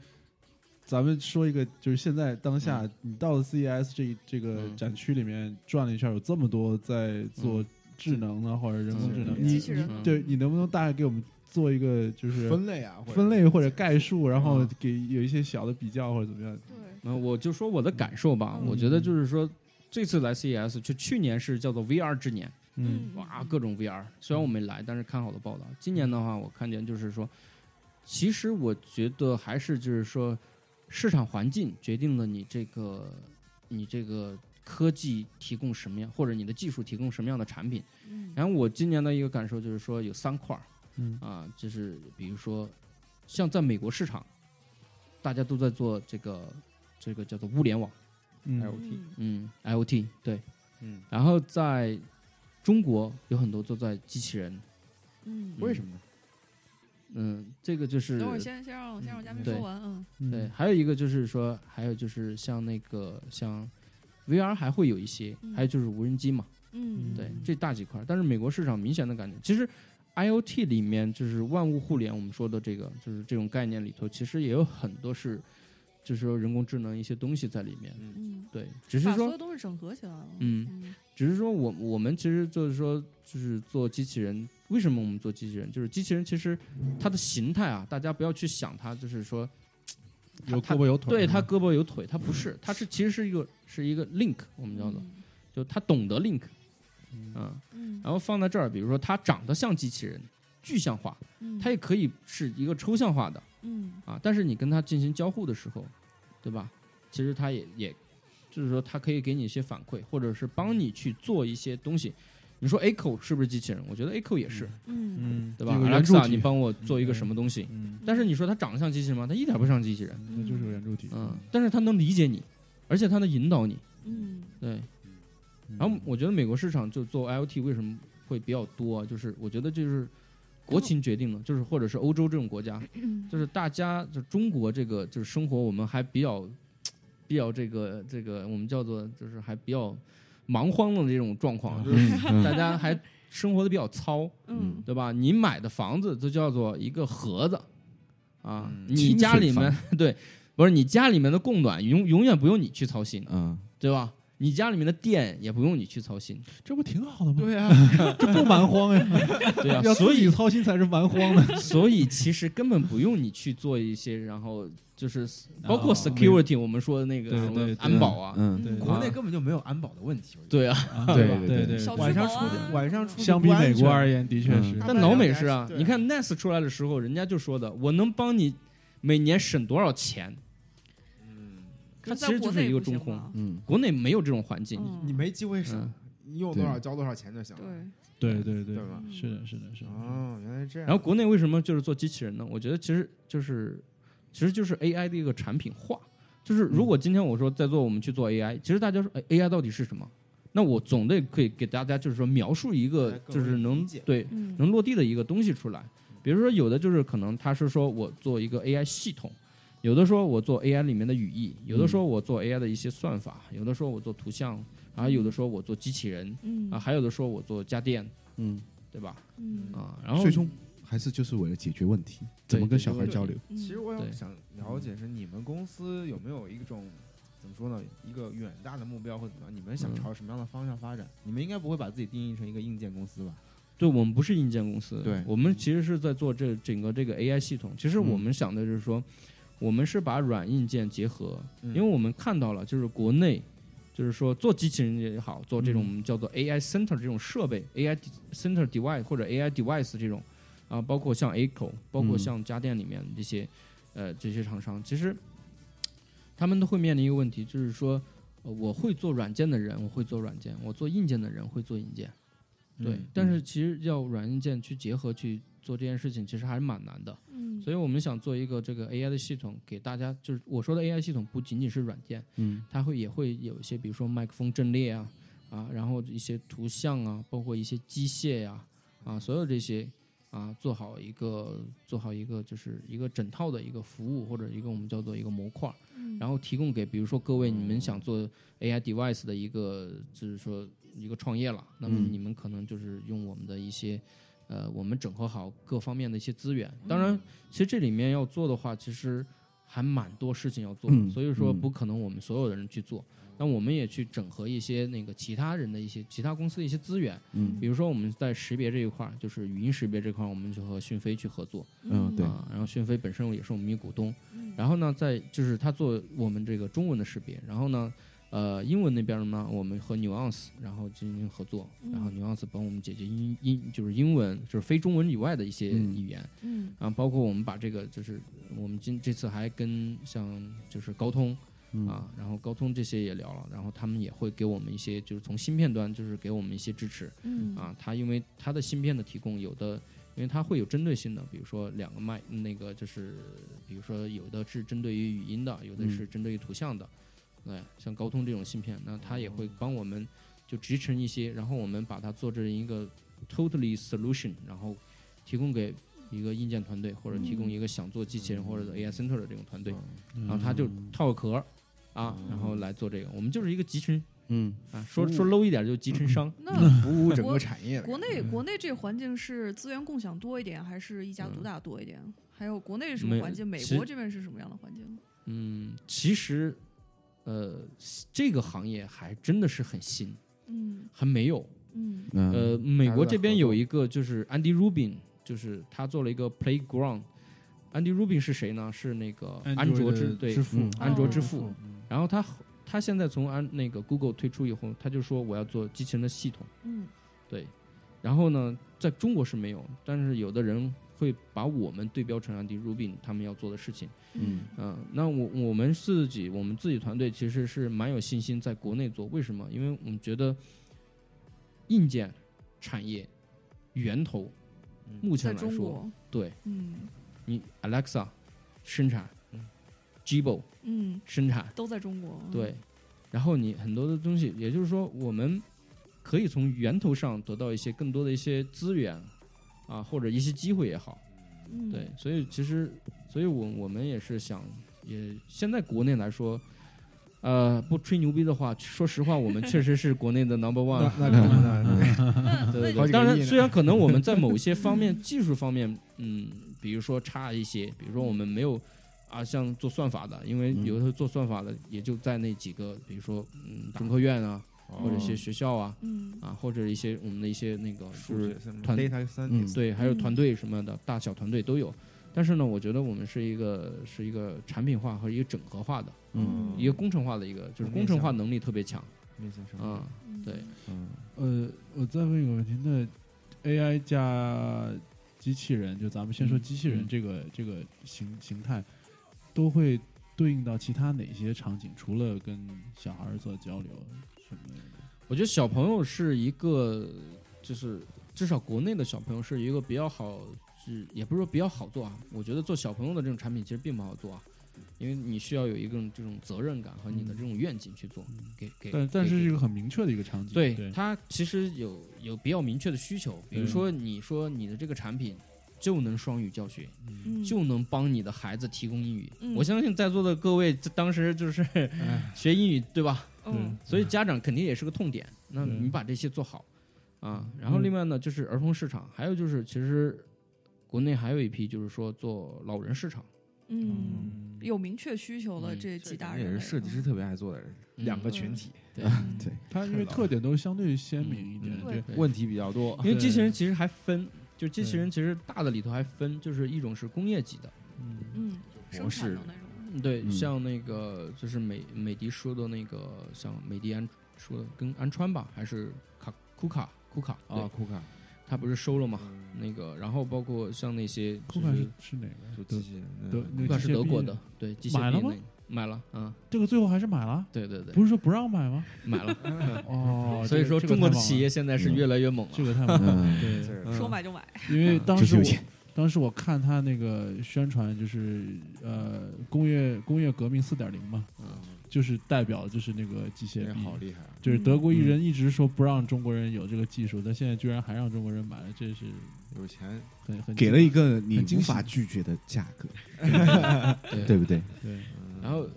咱们说一个，就是现在当下你到了 CES 这一这个嗯展区里面转了一圈，有这么多在做智能的或者人工智能，你你机器人嗯对你能不能大概给我们做一个就是分类啊，分类或者概述，然后嗯给有一些小的比较或者怎么样？对，那我就说我的感受吧。嗯我觉得就是说，这次来 CES，就去年是叫做 VR 之年，嗯哇，各种 VR。虽然我没来，但是看好的报道。今年的话，我看见就是说，其实我觉得还是就是说，市场环境决定了你这个你这个科技提供什么样，或者你的技术提供什么样的产品。嗯然后我今年的一个感受就是说，有三块儿嗯啊，就是比如说，像在美国市场，大家都在做这个这个叫做物联网，嗯 IoT 嗯。嗯，IoT 对，嗯，然后在中国有很多都在机器人，嗯，为什么呢？嗯，这个就是等会儿先先让先让嘉宾对。说完，嗯。嗯。对，还有一个就是说，还有就是像那个像 VR 还会有一些，嗯。还有就是无人机嘛，嗯，对，这大几块儿。但是美国市场明显的感觉，其实 IoT 里面就是万物互联，我们说的这个就是这种概念里头，其实也有很多是就是说人工智能一些东西在里面。嗯，对，只是说所说有东西整合起来了，嗯嗯。只是说我我们其实就是说，就是做机器人，为什么我们做机器人？就是机器人其实它的形态啊，大家不要去想它，就是说有胳膊有腿，对它胳膊有腿，它不是，它是其实是一个是一个 link，我们叫做，就它懂得 link，嗯，嗯。然后放在这儿，比如说它长得像机器人，具象化，嗯，它也可以是一个抽象化的嗯啊，但是你跟他进行交互的时候，对吧？其实他也也，就是说他可以给你一些反馈，或者是帮你去做一些东西。你说 Echo 是不是机器人？我觉得 Echo 也是，嗯嗯，对吧？Alexa，你帮我做一个嗯什么东西？嗯，但是你说它长得像机器人吗？它一点不像机器人。那就是个圆柱体，嗯，但是它能理解你，而且它能引导你。嗯对，嗯然后我觉得美国市场就做 IoT 为什么会比较多啊？就是我觉得就是国情决定的，就是或者是欧洲这种国家，就是大家就中国这个就是生活我们还比较比较这个这个我们叫做就是还比较忙慌的这种状况，就是嗯。大家还生活的比较糙，嗯。对吧？你买的房子就叫做一个盒子啊，嗯你家里面 对，不是你家里面的供暖永永远不用你去操心，嗯，对吧？你家里面的电也不用你去操心，这不挺好的吗？对啊，这不蛮荒呀，对啊，所以操心才是蛮荒的。所以其实根本不用你去做一些，然后就是包括哦 security，我们说的那个什么对对。对安保啊，嗯，对。国内根本就没有安保的问题。对啊，对对对对晚上出晚上出去相比美国而言，的确嗯。是。但老美是啊，你看 NES 出来的时候，人家就说的，我能帮你每年省多少钱，嗯，它其实就是一个中空嗯，国内没有这种环境，嗯你没机会省嗯，你有多少交多少钱就行了。对，对对对对吧是的，是的，是的。哦，原来是这样。然后国内为什么就是做机器人呢？我觉得其实就是其实就是 AI 的一个产品化。就是如果今天我说在做我们去做 AI，其实大家说哎 AI 到底是什么？那我总得可以给大家就是说描述一个就是能对嗯能落地的一个东西出来。比如说有的就是可能他是说我做一个 AI 系统，有的说我做 AI 里面的语义，有的说我做 AI 的一些算法，有的说我做图像，然后有的说我做机器人嗯啊，还有的说我做家电，嗯，对吧？嗯啊，然后最终还是就是为了解决问题，怎么跟小孩交流？嗯其实我对想了解是你们公司有没有一种怎么说呢，一个远大的目标或者怎么样？你们想嗯朝什么样的方向发展？你们应该不会把自己定义成一个硬件公司吧？对我们不是硬件公司，对我们其实是在做这整个这个 AI 系统。其实我嗯们想的就是说，我们是把软硬件结合，嗯因为我们看到了，就是国内，就是说做机器人也好，做这种嗯我们叫做 AI center 这种设备，AI center device 或者 AI device 这种啊，包括像 Echo，包括嗯像家电里面这些呃这些厂商，其实他们都会面临一个问题，就是说。呃我会做软件的人，我会做软件；我做硬件的人会做硬件。对，嗯但是其实要软硬件去结合去做这件事情，其实还是蛮难的。嗯，所以我们想做一个这个 AI 的系统，给大家就是我说的 AI 系统不仅仅是软件，嗯。它会也会有一些，比如说麦克风阵列啊啊，然后一些图像啊，包括一些机械呀啊所有这些啊，做好一个做好一个就是一个整套的一个服务或者一个我们叫做一个模块儿，嗯。然后提供给比如说各位你们想做 AI device 的一个就是说一个创业了，那么嗯你们可能就是用我们的一些。呃，我们整合好各方面的一些资源。当然，其实这里面要做的话，其实还蛮多事情要做的，嗯所以说嗯不可能我们所有的人去做。那我们也去整合一些那个其他人的一些其他公司的一些资源，嗯比如说我们在识别这一块儿，就是语音识别这块儿，我们就和讯飞去合作嗯对啊。然后讯飞本身也是我们一股东，嗯然后呢，在就是他做我们这个中文的识别，然后呢，呃，英文那边呢，我们和 Nuance 然后进行合作，然后 Nuance 帮我们解决英英就是英文就是非中文以外的一些嗯。语言，嗯。啊，包括我们把这个就是我们今这次还跟像就是高通嗯。啊，然后高通这些也聊了，然后他们也会给我们一些就是从芯片端就是给我们一些支持嗯。啊，它因为它的芯片的提供有的。因为它会有针对性的，比如说两个麦，那个就是，比如说有的是针对于语音的，有的是针对于图像的，对，像高通这种芯片，那它也会帮我们就集成一些，然后我们把它做成一个 totally solution，然后提供给一个硬件团队，或者提供一个想做机器人或者 AI center 的这种团队，然后他就套个壳儿啊，然后来做这个。我们就是一个集成嗯啊，说说 low 一点就集成商。那服务整个产业国内国内这个环境是资源共享多一点，还是一家独大多一点？还有国内是什么环境？美国这边是什么样的环境？嗯，其实呃，这个行业还真的是很新，嗯还没有。嗯嗯呃，美国这边有一个就是 Andy Rubin，就是他做了一个 Playground。Andy Rubin 是谁呢？是那个安卓之对支付嗯，安卓之哦父。然后他他现在从安那个 Google 退出以后，他就说我要做机器人的系统，嗯对。然后呢，在中国是没有，但是有的人会把我们对标成 Andy Rubin 他们要做的事情。嗯嗯、那我我们自己我们自己团队其实是蛮有信心在国内做，为什么？因为我们觉得硬件产业源头目前来说，对嗯你 Alexa 生产嗯，Jibo 嗯，生产，都在中国。对，然后你很多的东西，也就是说，我们可以从源头上得到一些更多的一些资源啊，或者一些机会也好，嗯，对，所以其实，所以我我们也是想，也现在国内来说。呃，不吹牛逼的话，说实话，我们确实是国内的 number one 那。那肯定的，那对对对，当然，虽然可能我们在某些方面、技术方面，嗯，比如说差一些，比如说我们没有啊，像做算法的，因为嗯有的时候做算法的也就在那几个，比如说嗯，中科院啊，或者一些学校啊，嗯。啊，或者一些我们的一些那个就是数学团嗯对，还有嗯。团队什么的，大小团队都有。但是呢，我觉得我们是一个是一个产品化和一个整合化的，嗯。一个工程化的一个，就是工程化能力特别强啊、嗯。对，嗯。呃，我再问一个问题，那 AI 加机器人，就咱们先说嗯机器人嗯。这个、这个形形态，都会对应到其他哪些场景？除了跟小孩做交流什么的？我觉得小朋友是一个，就是至少国内的小朋友是一个比较好，是也不是说比较好做啊。我觉得做小朋友的这种产品其实并不好做啊，因为你需要有一个这种责任感和你的这种愿景去做，给给。但是是一个很明确的一个场景。对对，它其实有有比较明确的需求，比如说你说你的这个产品就能双语教学，嗯。就能帮你的孩子提供英语。嗯。我相信在座的各位，这当时就是学英语对吧？嗯。所以家长肯定也是个痛点。那你把这些做好啊，然后嗯另外呢，就是儿童市场，还有就是其实国内还有一批就是说做老人市场，嗯，有明确需求的嗯这几大也人是设计师特别爱做的人，嗯。两个群体，对，对，它因为特点都相对鲜明一点。对。问题比较多。因。为机器人其实还分，就机器人其实大的里头还分，就是一种是工业级的，嗯嗯，生模式产的那种，嗯对，嗯像那个就是美美的说的那个，像美的安说的跟安川吧，还是卡库卡库卡啊，对，库卡，他不是收了嘛？嗯那个，然后包括像那些酷卡就是是是哪个？就机器人库卡是德国的，对，机械买了吗臂那个买了，嗯，这个最后还是买了，对对对，不是说不让买吗？买了。哦，所以说，中国的企业现在是越来越猛了。这个太猛了，嗯。对，说买就买。因为当时当时我看他那个宣传，就是呃工业工业革命四点零嘛，嗯，就是代表就是那个机械这臂，好厉害。啊！就是德国艺人一直说不让中国人有这个技术，但现在居然还让中国人买了，这是有钱，很很给了一个你无法拒绝的价格，对。对不对？对然后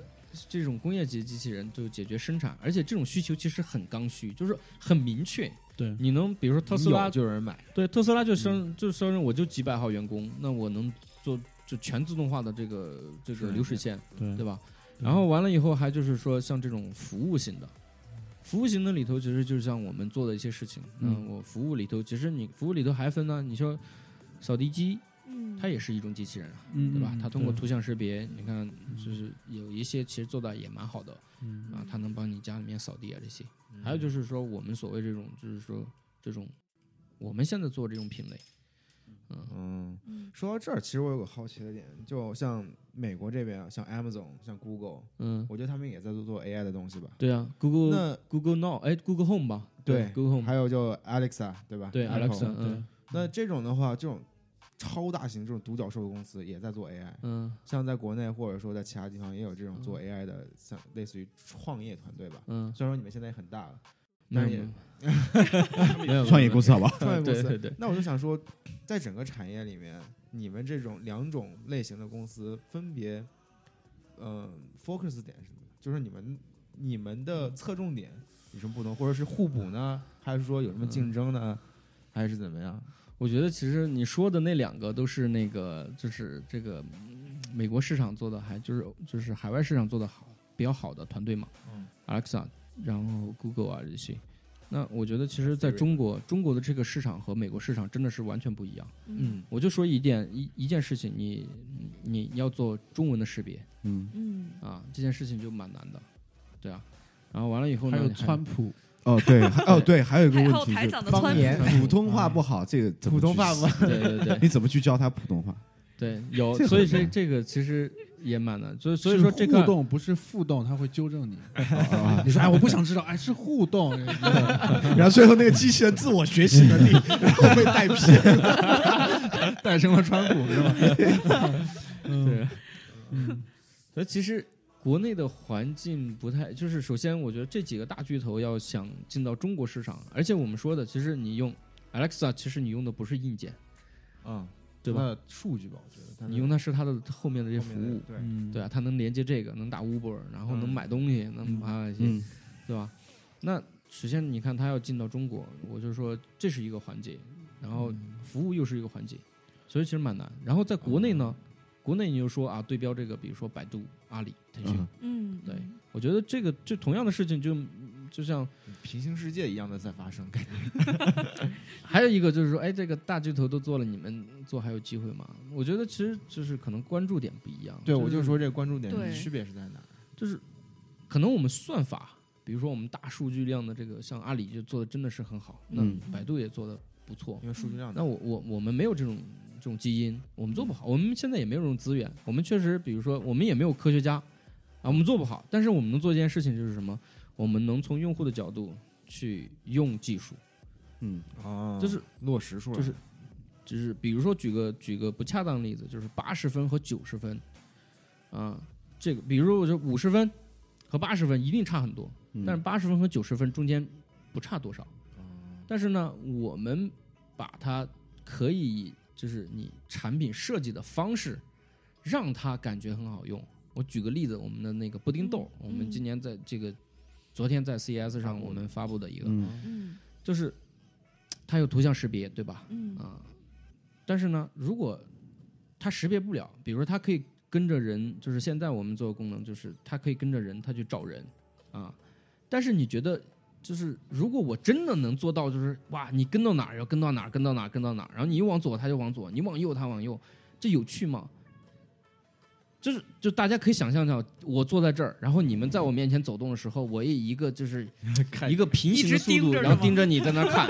这种工业级机器人就解决生产，而且这种需求其实很刚需，就是很明确。对你能比如说特斯拉就有人买，对，特斯拉就生、就生人，我就几百号员工，那我能做就全自动化的这个这个流水线，对对吧？然后完了以后，还就是说像这种服务型的，服务型的里头，其实就是像我们做的一些事情。嗯嗯，我服务里头，其实你服务里头还分呢，你说扫地机，嗯，它也是一种机器人啊，嗯对吧？它通过图像识别，你看就是有一些其实做的也蛮好的嗯。啊，它能帮你家里面扫地啊这些。还有就是说，我们所谓这种就是说这种我们现在做这种品类，嗯。嗯，嗯。说到这儿，其实我有个好奇的点，就像美国这边啊，像 Amazon、像 Google，嗯，我觉得他们也在做做 AI 的东西吧。对啊，Google 那 Google Now，哎，Google Home 吧，对，Google Home，还有就 Alexa，对吧？对 Apple Alexa，嗯对。那这种的话，这种超大型这种独角兽的公司也在做 AI，嗯像在国内或者说在其他地方也有这种做 AI 的，像类似于创业团队吧。嗯，虽然说你们现在也很大了，但是也没有 创业公司好吧？创业公司对对对，那我就想说，在整个产业里面，你们这种两种类型的公司分别，嗯、f o c u s 点是什么？就是你们你们的侧重点有什么不同，或者是互补呢？还是说有什么竞争呢？还是怎么样？我觉得其实你说的那两个都是那个，就是这个嗯美国市场做的还就是就是海外市场做的好比较好的团队嘛，嗯，Alexa，然后 Google 啊这些。那我觉得其实在中国，中国的这个市场和美国市场真的是完全不一样。嗯我就说一点一一件事情，你你要做中文的识别嗯，嗯啊，这件事情就蛮难的，对啊。然后完了以后呢，还有川普，哦对，还哦对，还有一个问题就有台长的方言普，通话不好，这个怎么普通话不好对对对你怎么去教他普通话？对，有，所以这这个其实也蛮难，所以所以说这个互动不是互动，他会纠正你。啊你说哎，我不想知道，哎，是互动。然后最后那个机器人自我学习能力 然后被带偏。诞生了川普是吧？对，嗯，所以其实国内的环境不太，就是首先我觉得这几个大巨头要想进到中国市场，而且我们说的，其实你用 Alexa，其实你用的不是硬件，嗯，对吧？数据吧，我觉得你用它是它的后面的这些服务，对，嗯，对啊，它能连接这个，能打 Uber，然后能嗯买东西，能啊一些，嗯对吧？那首先你看它要进到中国，我就说这是一个环节，然后服务又是一个环节，所以其实蛮难。然后在国内呢，国内你就说啊，对标这个，比如说百度、阿里、腾讯，嗯嗯，对我觉得这个就同样的事情就就像平行世界一样的在发生，感觉 还有一个就是说，哎，这个大巨头都做了，你们做还有机会吗？我觉得其实就是可能关注点不一样。对，我是就说这个关注点对区别是在哪儿？就是可能我们算法，比如说我们大数据量的这个，像阿里就做的真的是很好，那嗯百度也做的不错因。为数据量那我我我们没有这种这种基因，我们做不好，我们现在也没有这种资源，我们确实，比如说我们也没有科学家啊，我们做不好，但是我们能做一件事情就是什么？我们能从用户的角度去用技术，嗯啊，就是落实出来，就是就是比如说举个举个不恰当的例子，就是八十分和九十分，啊，这个比如说我就五十分和八十分一定差很多，嗯但是八十分和九十分中间不差多少。嗯但是呢，我们把它可以就是你产品设计的方式，让它感觉很好用。我举个例子，我们的那个布丁豆，嗯我们今年在这个昨天在 CES 上我们发布的一个，嗯嗯就是它有图像识别，对吧？嗯啊，但是呢，如果它识别不了，比如说它可以跟着人，就是现在我们做的功能，就是它可以跟着人，它去找人啊。但是你觉得，就是如果我真的能做到，就是哇，你跟到哪儿要跟到哪儿，跟到哪儿跟到哪儿，然后你一往左他就往左，你往右他往右，这有趣吗？就是，就大家可以想象一下，我坐在这儿，然后你们在我面前走动的时候，我以一个就是 一个平行的速度，然后盯着你在那看，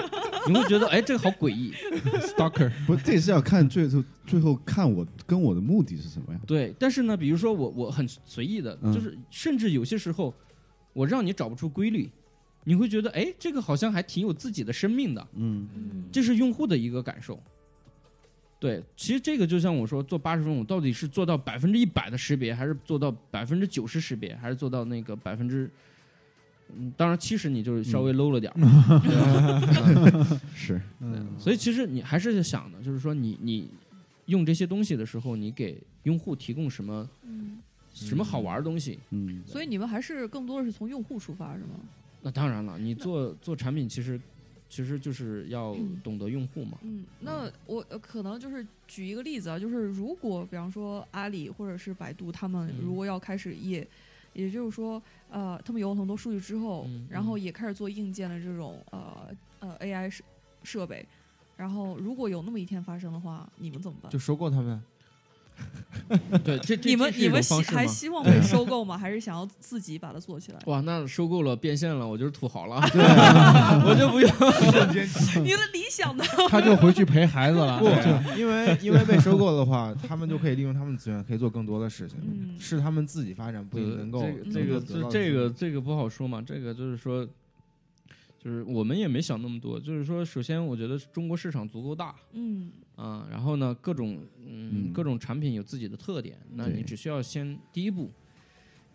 你会觉得哎，这个好诡异。stalker，不，这也是要看最后最后看我跟我的目的是什么呀？对，但是呢，比如说我我很随意的，嗯就是甚至有些时候，我让你找不出规律，你会觉得哎，这个好像还挺有自己的生命的，嗯嗯这是用户的一个感受。对，其实这个就像我说，做八十分，我到底是做到百分之一百的识别，还是做到百分之九十识别，还是做到那个百分之，嗯，当然七十你就是稍微 low 了点儿。是，所以其实你还是想的，就是说你你用这些东西的时候，你给用户提供什么嗯，什么好玩的东西？嗯所以你们还是更多的是从用户出发，是吗？那当然了，你做做产品其实其实就是要懂得用户嘛。嗯，那我呃可能就是举一个例子啊，就是如果比方说阿里或者是百度，他们嗯如果要开始也，也就是说，呃，他们有了很多数据之后，嗯然后也开始做硬件的这种呃呃 AI 设设备，然后如果有那么一天发生的话，你们怎么办就？收购他们。对，这这你们你们？还希望被收购吗？还是想要自己把它做起来？哇，那收购了变现了，我就是土豪了，对 我就不用。你的理想呢？他就回去陪孩子了。不，因为因为被收购的话，他们就可以利用他们的资源，可以做更多的事情，嗯是他们自己发展不一定能够这个这个这个不好说嘛，这个就是说，就是我们也没想那么多，就是说，首先我觉得中国市场足够大嗯啊，然后呢，各种嗯嗯。各种产品有自己的特点，那你只需要先第一步，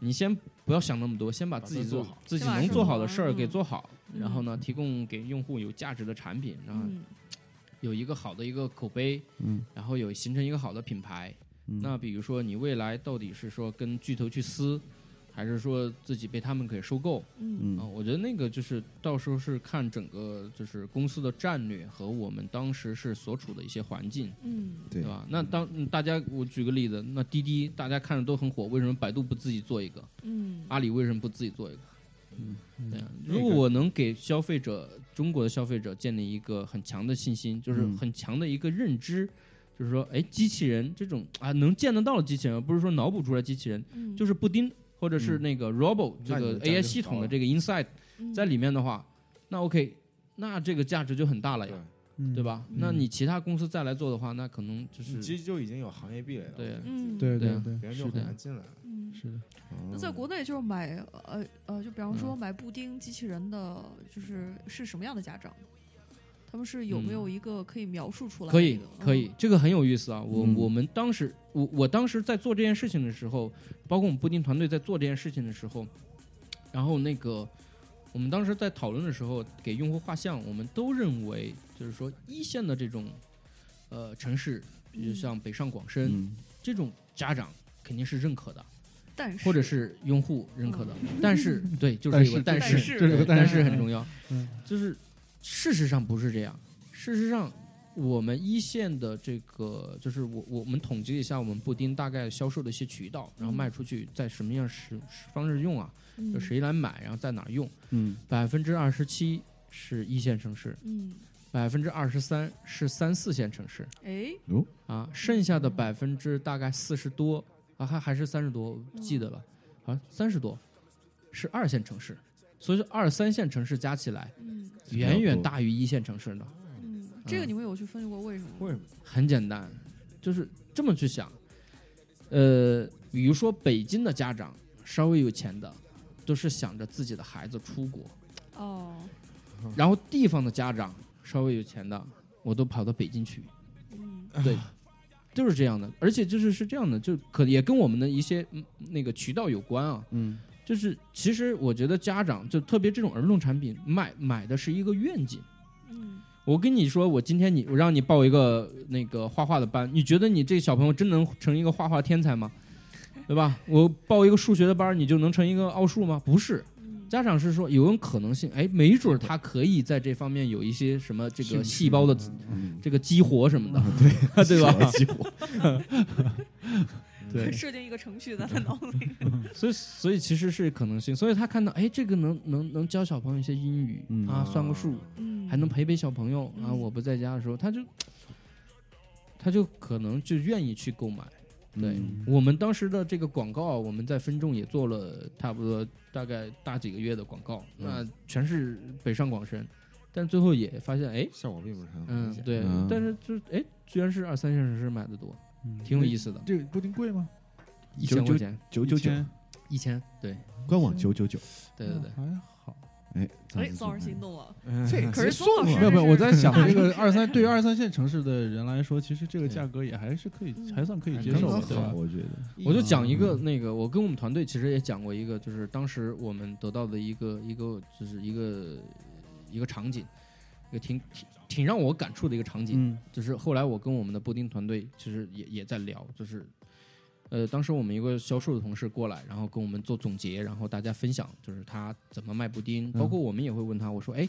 你先不要想那么多，先把自己做把做好自己能做好的事儿给嗯。做好，然后呢，嗯。提供给用户有价值的产品，然后嗯。有一个好的一个口碑，嗯。然后有形成一个好的品牌。嗯。那比如说你未来到底是说跟巨头去撕，还是说自己被他们给收购嗯啊？嗯我觉得那个就是到时候是看整个就是公司的战略和我们当时是所处的一些环境，嗯对对吧？那当嗯大家我举个例子，那滴滴大家看着都很火，为什么百度不自己做一个？嗯阿里为什么不自己做一个？嗯对啊，如果我能给消费者，中国的消费者建立一个很强的信心，就是嗯很强的一个认知，就是说，哎，机器人这种啊能见得到的机器人，不是说脑补出来机器人，嗯，就是布丁或者是嗯那个 Robo 这个 AI 系统的这个 Insight 在里面的话，那 OK，那这个价值就很大了呀，嗯对？吧？那你其他公司再来做的话，那可能就是其实就已经有行业壁垒了，对嗯对啊对对对，别人就很难进来。嗯。是的，那在国内就是买呃呃，就比方嗯说买布丁机器人的，就是是什么样的家长？他们是有没有一个可以描述出来的嗯可以？可以，这个很有意思啊！我、嗯。我们当时，我我当时在做这件事情的时候，包括我们布丁团队在做这件事情的时候，然后那个我们当时在讨论的时候，给用户画像，我们都认为就是说一线的这种呃城市，比如嗯像北上广深、嗯。这种家长肯定是认可的，但是。或者是用户认可的，但是对，就是但是有个但但是是，这个但是是很重要。嗯。就是事实上不是这样，事实上我们一线的这个，就是我我们统计一下我们布丁大概销售的一些渠道，然后卖出去在什么样使使方式用啊？嗯。就谁来买，然后在哪儿用？嗯。百分之二十七是一线城市，嗯，百分之二十三是三四线城市哎，啊，剩下的百分之大概四十多啊，还还是三十多，我不记得了，好像三十多是二线城市，所以说二三线城市加起来嗯远远大于一线城市的。嗯，这个你们有去分析过为什么？为什么？很简单，就是这么去想。呃，比如说北京的家长稍微有钱的，都是想着自己的孩子出国，哦，然后地方的家长稍微有钱的，我都跑到北京去。嗯对，就是这样的，而且就是是这样的，就可也跟我们的一些嗯那个渠道有关啊。嗯就是其实我觉得家长就特别这种儿童产品卖买的是一个愿景。嗯我跟你说，我今天你我让你报一个那个画画的班，你觉得你这小朋友真能成一个画画天才吗？对吧？我报一个数学的班，你就能成一个奥数吗？不是，嗯家长是说有种可能性，哎，没准儿他可以在这方面有一些什么这个细胞的嗯，这个激活什么的，对 对吧？激活，对，设定一个程序在他脑子里。所以所以其实是可能性，所以他看到哎，这个能能能教小朋友一些英语、嗯啊，算个数，嗯，还能陪陪小朋友啊，嗯我不在家的时候，他就他就可能就愿意去购买。对、嗯我们当时的这个广告，我们在分众也做了差不多大概大几个月的广告，嗯那全是北上广深，但最后也发现，哎，效果并不是很明显。，嗯对，嗯但是就是哎，居然是二三线城市买的多，挺有意思的，这个布丁贵吗？一千块钱，九九九，一千，对官网九九九。对对对，还好。哎，哎，宋老师心动了。这可是送宋老师没有没有，我在想这个 二三对于二三线城市的人来说，其实这个价格也还是可以，嗯还算可以接刚受对吧？我觉得。我就讲一个嗯那个，我跟我们团队其实也讲过一个，就是当时我们得到的一个一个就是一个一个场景，一个挺挺挺让我感触的一个场景，嗯就是后来我跟我们的布丁团队其实也也在聊，就是呃，当时我们一个销售的同事过来，然后跟我们做总结，然后大家分享就是他怎么卖布丁，包括我们也会问他，我说，哎，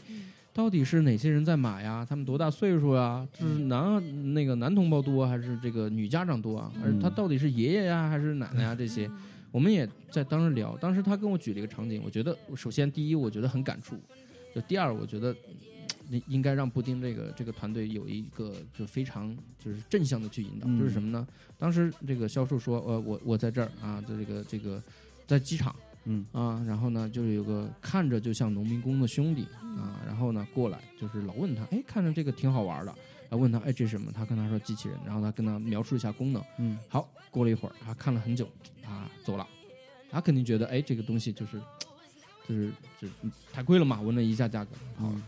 到底是哪些人在买呀？他们多大岁数呀？就是男那个男同胞多还是这个女家长多啊？而他到底是爷爷呀还是奶奶呀？这些我们也在当时聊，当时他跟我举了一个场景，我觉得首先第一，我觉得很感触，就第二，我觉得。应应该让布丁这个这个团队有一个就非常就是正向的去引导，嗯。就是什么呢？当时这个销售说，呃，我我在这儿啊，在这个这个在机场，嗯。啊，然后呢，就是有个看着就像农民工的兄弟啊，然后呢过来就是老问他，哎，看着这个挺好玩的，然后问他，哎，这是什么？他跟他说机器人，然后他跟他描述一下功能，嗯，好，过了一会儿，他看了很久，啊，走了，他肯定觉得，哎，这个东西就是就是就是太贵了嘛，问了一下价格，好，嗯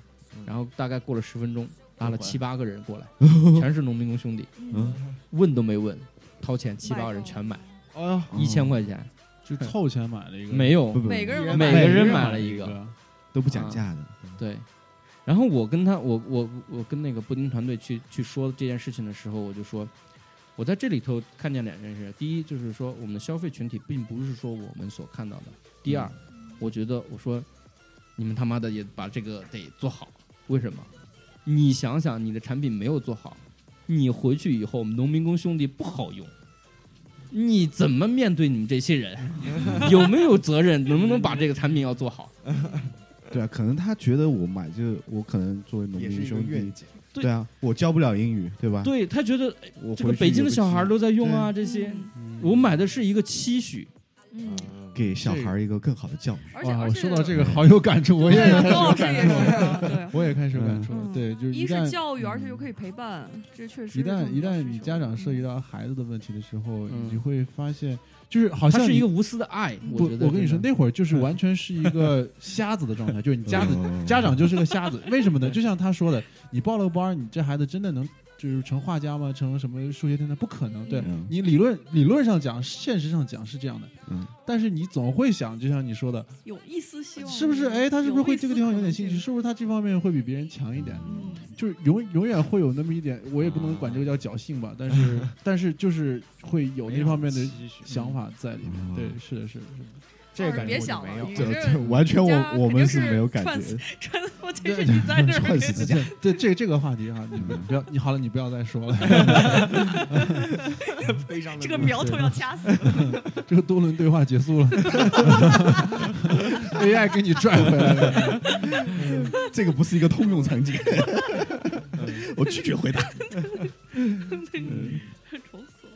然后大概过了十分钟，拉了七八个人过来，全是农民工兄弟，嗯，问都没问，掏钱七八个人全买，哎呀，一千块钱。就凑钱买了一个，没有。每个人每个人买买了一，个，都不讲价的。对。然后我跟他，我我我跟那个布丁团队去去说这件事情的时候，我就说，我在这里头看见两件事。第一就是说，我们的消费群体并不是说我们所看到的。第二，我觉得我说，你们他妈的也把这个得做好。为什么？你想想，你的产品没有做好，你回去以后，农民工兄弟不好用。你怎么面对你们这些人？有没有责任？能不能把这个产品要做好？对啊，可能他觉得我买这个，我可能作为农民兄弟，愿景。对对啊，我教不了英语，对吧？对他觉得我这个北京的小孩都在用啊，这些嗯我买的是一个期许，嗯，给小孩一个更好的教育。哇，我说到这个好有感触，我也有感触。我也开始有感触 嗯。对，就是一是旦教育，而且又可以陪伴，这确实一旦一旦你家长涉及嗯到孩子的问题的时候，嗯你会发现，就是好像是一个无私的爱。不觉，得我跟你说，那会儿就是完全是一个 瞎子的状态，就是你家子嗯 家长就是个瞎子，为什么呢？就像他说的，你报了个班，你这孩子真的能就是成画家吗？成什么数学天才？不可能。对嗯你理论理论上讲，现实上讲是这样的，嗯但是你总会想，就像你说的，有一丝希望，是不是？哎，他是不是会这个地方有点兴趣？是不是他这方面会比别人强一点？嗯？就是永永远会有那么一点，我也不能管这个叫侥幸吧，但是 但是就是会有那方面的想法在里面。嗯对，是的，是的，是的。这个感觉别想了，我就没有。这这这完全我我们是没有感觉，穿我 这是你在这儿串死自家。对这这个话题哈，你不要你好了，你不要再说了。这个苗头要掐死。这个多轮对话结束了，AI 给你拽回来了。这个不是一个通用场景，我拒绝回答。愁死了。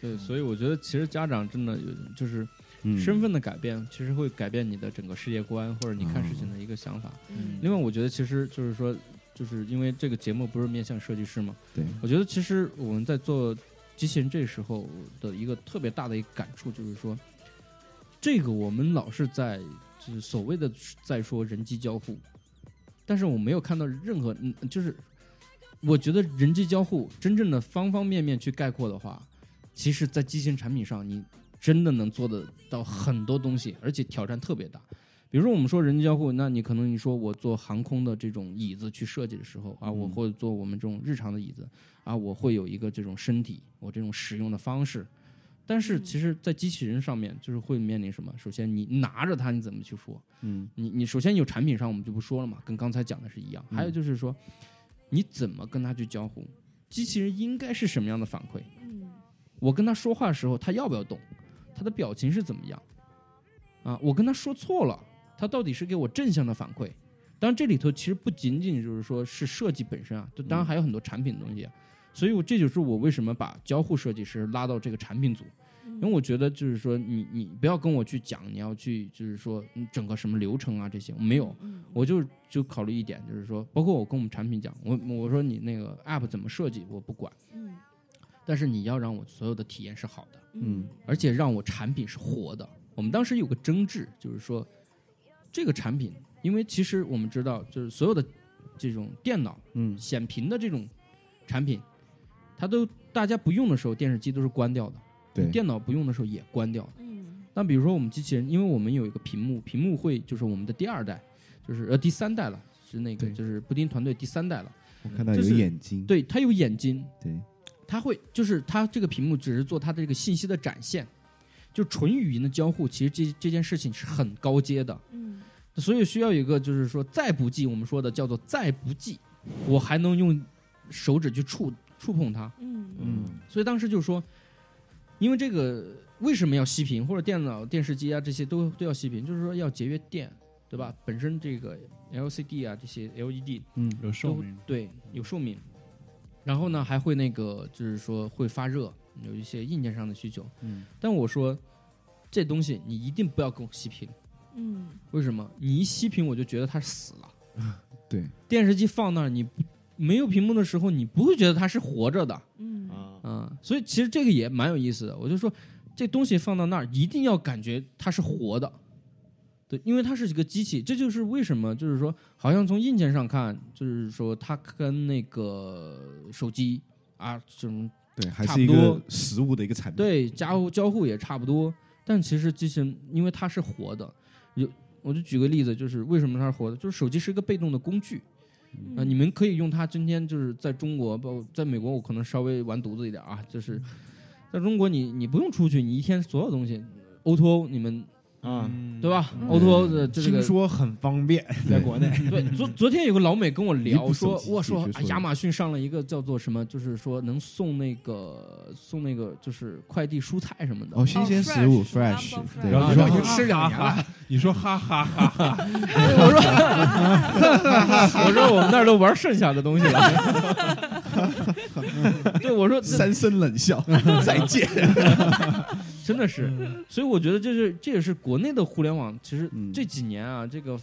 对，所以我觉得其实家长真的有就是嗯。身份的改变，其实会改变你的整个世界观或者你看事情的一个想法。嗯。另外，我觉得其实就是说，就是因为这个节目不是面向设计师嘛，对，我觉得其实我们在做机器人这时候的一个特别大的一个感触就是说，这个我们老是在就是所谓的在说人机交互，但是我没有看到任何嗯，就是我觉得人机交互真正的方方面面去概括的话，其实在机器人产品上你真的能做得到很多东西，而且挑战特别大。比如说我们说人机交互，那你可能你说我做航空的这种椅子去设计的时候啊，我嗯或者做我们这种日常的椅子啊，我会有一个这种身体，我这种使用的方式。但是其实，在机器人上面，就是会面临什么？首先，你拿着它，你怎么去说？嗯你你首先有产品上，我们就不说了嘛，跟刚才讲的是一样。还有就是说，你怎么跟它去交互？机器人应该是什么样的反馈？嗯我跟他说话的时候，他要不要动？他的表情是怎么样？啊，我跟他说错了，他到底是给我正向的反馈？当然，这里头其实不仅仅就是说是设计本身啊，就当然还有很多产品的东西、啊。所以我这就是我为什么把交互设计师拉到这个产品组，因因为我觉得就是说你你不要跟我去讲你要去就是说你整个什么流程啊这些没有，嗯，我就就考虑一点就是说，包括我跟我们产品讲，我我说你那个 app 怎么设计我不管，嗯但是你要让我所有的体验是好的，嗯而且让我产品是活的。我们当时有个争执，就是说这个产品，因为其实我们知道，就是所有的这种电脑嗯显屏的这种产品，它都大家不用的时候，电视机都是关掉的；对电脑不用的时候也关掉的。嗯那比如说我们机器人，因为我们有一个屏幕，屏幕会就是我们的第二代，就是呃第三代了，是那个就是布丁团队第三代了。我看到有就是眼睛，对，它有眼睛，对，它会就是它这个屏幕只是做它的这个信息的展现，就纯语音的交互，其实这这件事情是很高阶的，嗯。所以需要有一个就是说再不济，我们说的叫做再不济，我还能用手指去触触碰它，嗯。嗯。所以当时就说，因为这个为什么要熄屏，或者电脑、电视机啊这些都都要熄屏，就是说要节约电，对吧？本身这个 LCD 啊这些 LED 嗯有寿命，对，有寿命。然后呢，还会那个，就是说会发热，有一些硬件上的需求。嗯但我说，这东西你一定不要跟我熄屏，嗯为什么？你一熄屏，我就觉得它死了。对，电视机放那儿，你没有屏幕的时候，你不会觉得它是活着的，嗯啊，嗯。所以其实这个也蛮有意思的。我就说，这东西放到那儿，一定要感觉它是活的。对，因为它是一个机器，这就是为什么，就是说，好像从硬件上看，就是说它跟那个手机啊，这种对，还是一差不多个实物的一个产品。对交互交互也差不多，但其实机器人因为它是活的，有我就举个例子，就是为什么它是活的，就是手机是一个被动的工具嗯啊、你们可以用它。今天就是在中国，包括在美国，我可能稍微完犊子一点啊，就是在中国你你不用出去，你一天所有东西 O to O 你们啊，对吧嗯？O to O 的这个听说很方便，在国内，对，昨 昨天有个老美跟我聊说，我说亚马逊上了一个叫做什么，就是说能送那个送那个就是快递蔬菜什么的。哦，新鲜食物 fresh，对，然后你说你吃两年了，你说哈哈哈哈，我说我说我们那儿都玩剩下的东西了。对，我说三声冷笑，再见。真的是，所以我觉得这是这也是国内的互联网，其实嗯。这几年啊，这个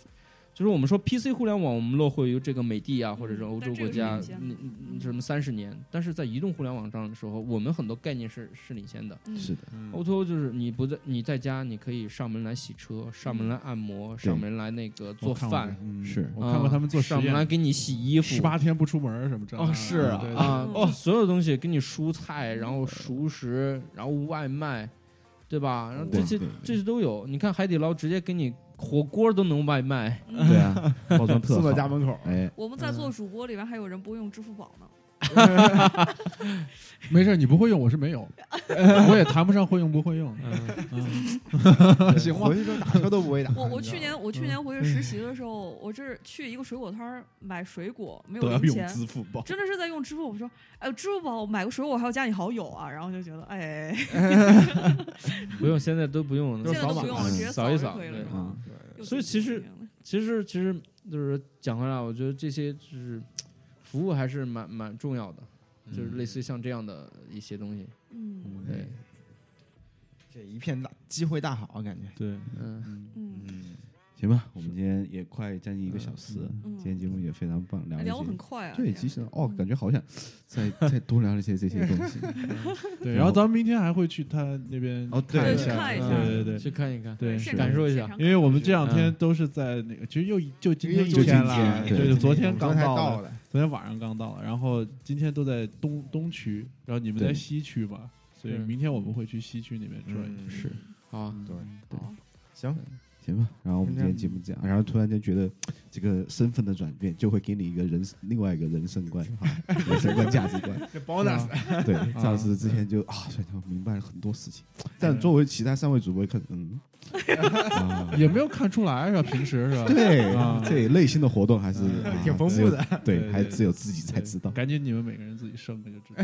就是我们说 PC 互联网，我们落后于这个美的啊，或者是欧洲国家嗯嗯什么三十年，但是在移动互联网上的时候，我们很多概念是是领先的。嗯是的，O to O 就是你不在你在家，你可以上门来洗车，上门来按摩，上门来那个做饭，嗯是我看过他们做啊实验，上门来给你洗衣服，十八天不出门什么这哦，是啊哦所有东西给你蔬菜，然后熟食，然后外卖，对吧？然后这些这些都有。你看海底捞直接给你火锅都能外卖，嗯对啊，包装特送到好。家门口，哎，我们在做主播里边还有人不会用支付宝呢。没事儿，你不会用，我是没有，我也谈不上会用不会用。嗯，行吗？回去之后打车都不会打。我我去年我去年回去实习的时候，我这是去一个水果摊儿买水果，没有钱，支付宝。真的是在用支付宝。我说，哎，支付宝买个水果还要加你好友啊，然后就觉得，哎，不用，现在都不用了。现在都不用了，嗯直接扫一扫就可以了嗯，所以其实其实其实就是讲回来，我觉得这些就是服务还是蛮蛮重要的，就是类似于像这样的一些东西。嗯。对，这一片大机会大好，感觉。对，嗯，嗯，嗯，行吧，我们今天也快将近一个小时，嗯。今天节目也非常棒，聊聊得很快啊。对，其实哦，感觉好想再再多聊一些这些东西。对，然后咱们明天还会去他那边哦对去看一下，对对对去看一看，对，感受一下因为我们这两天嗯都是在那个，其实又就今天一就今天了，对就昨天刚到的，昨天晚上刚到，然后今天都在东东区，然后你们在西区吧，所以嗯明天我们会去西区那边转。是，好。啊，对，对。好行，行吧。然后我们今天节目这样，然后突然间觉得这个身份的转变，就会给你一个人另外一个人生观，哈，人生观、价值观。对，赵师之前就啊，所以就明白了很多事情。但作为其他三位主播，可能也没有看出来是吧？平时是吧？对啊，这内心的活动还是挺丰富的。对，还只有自己才知道。赶紧你们每个人自己生了就知道。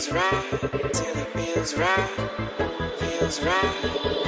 feels right, till it feels right, feels right.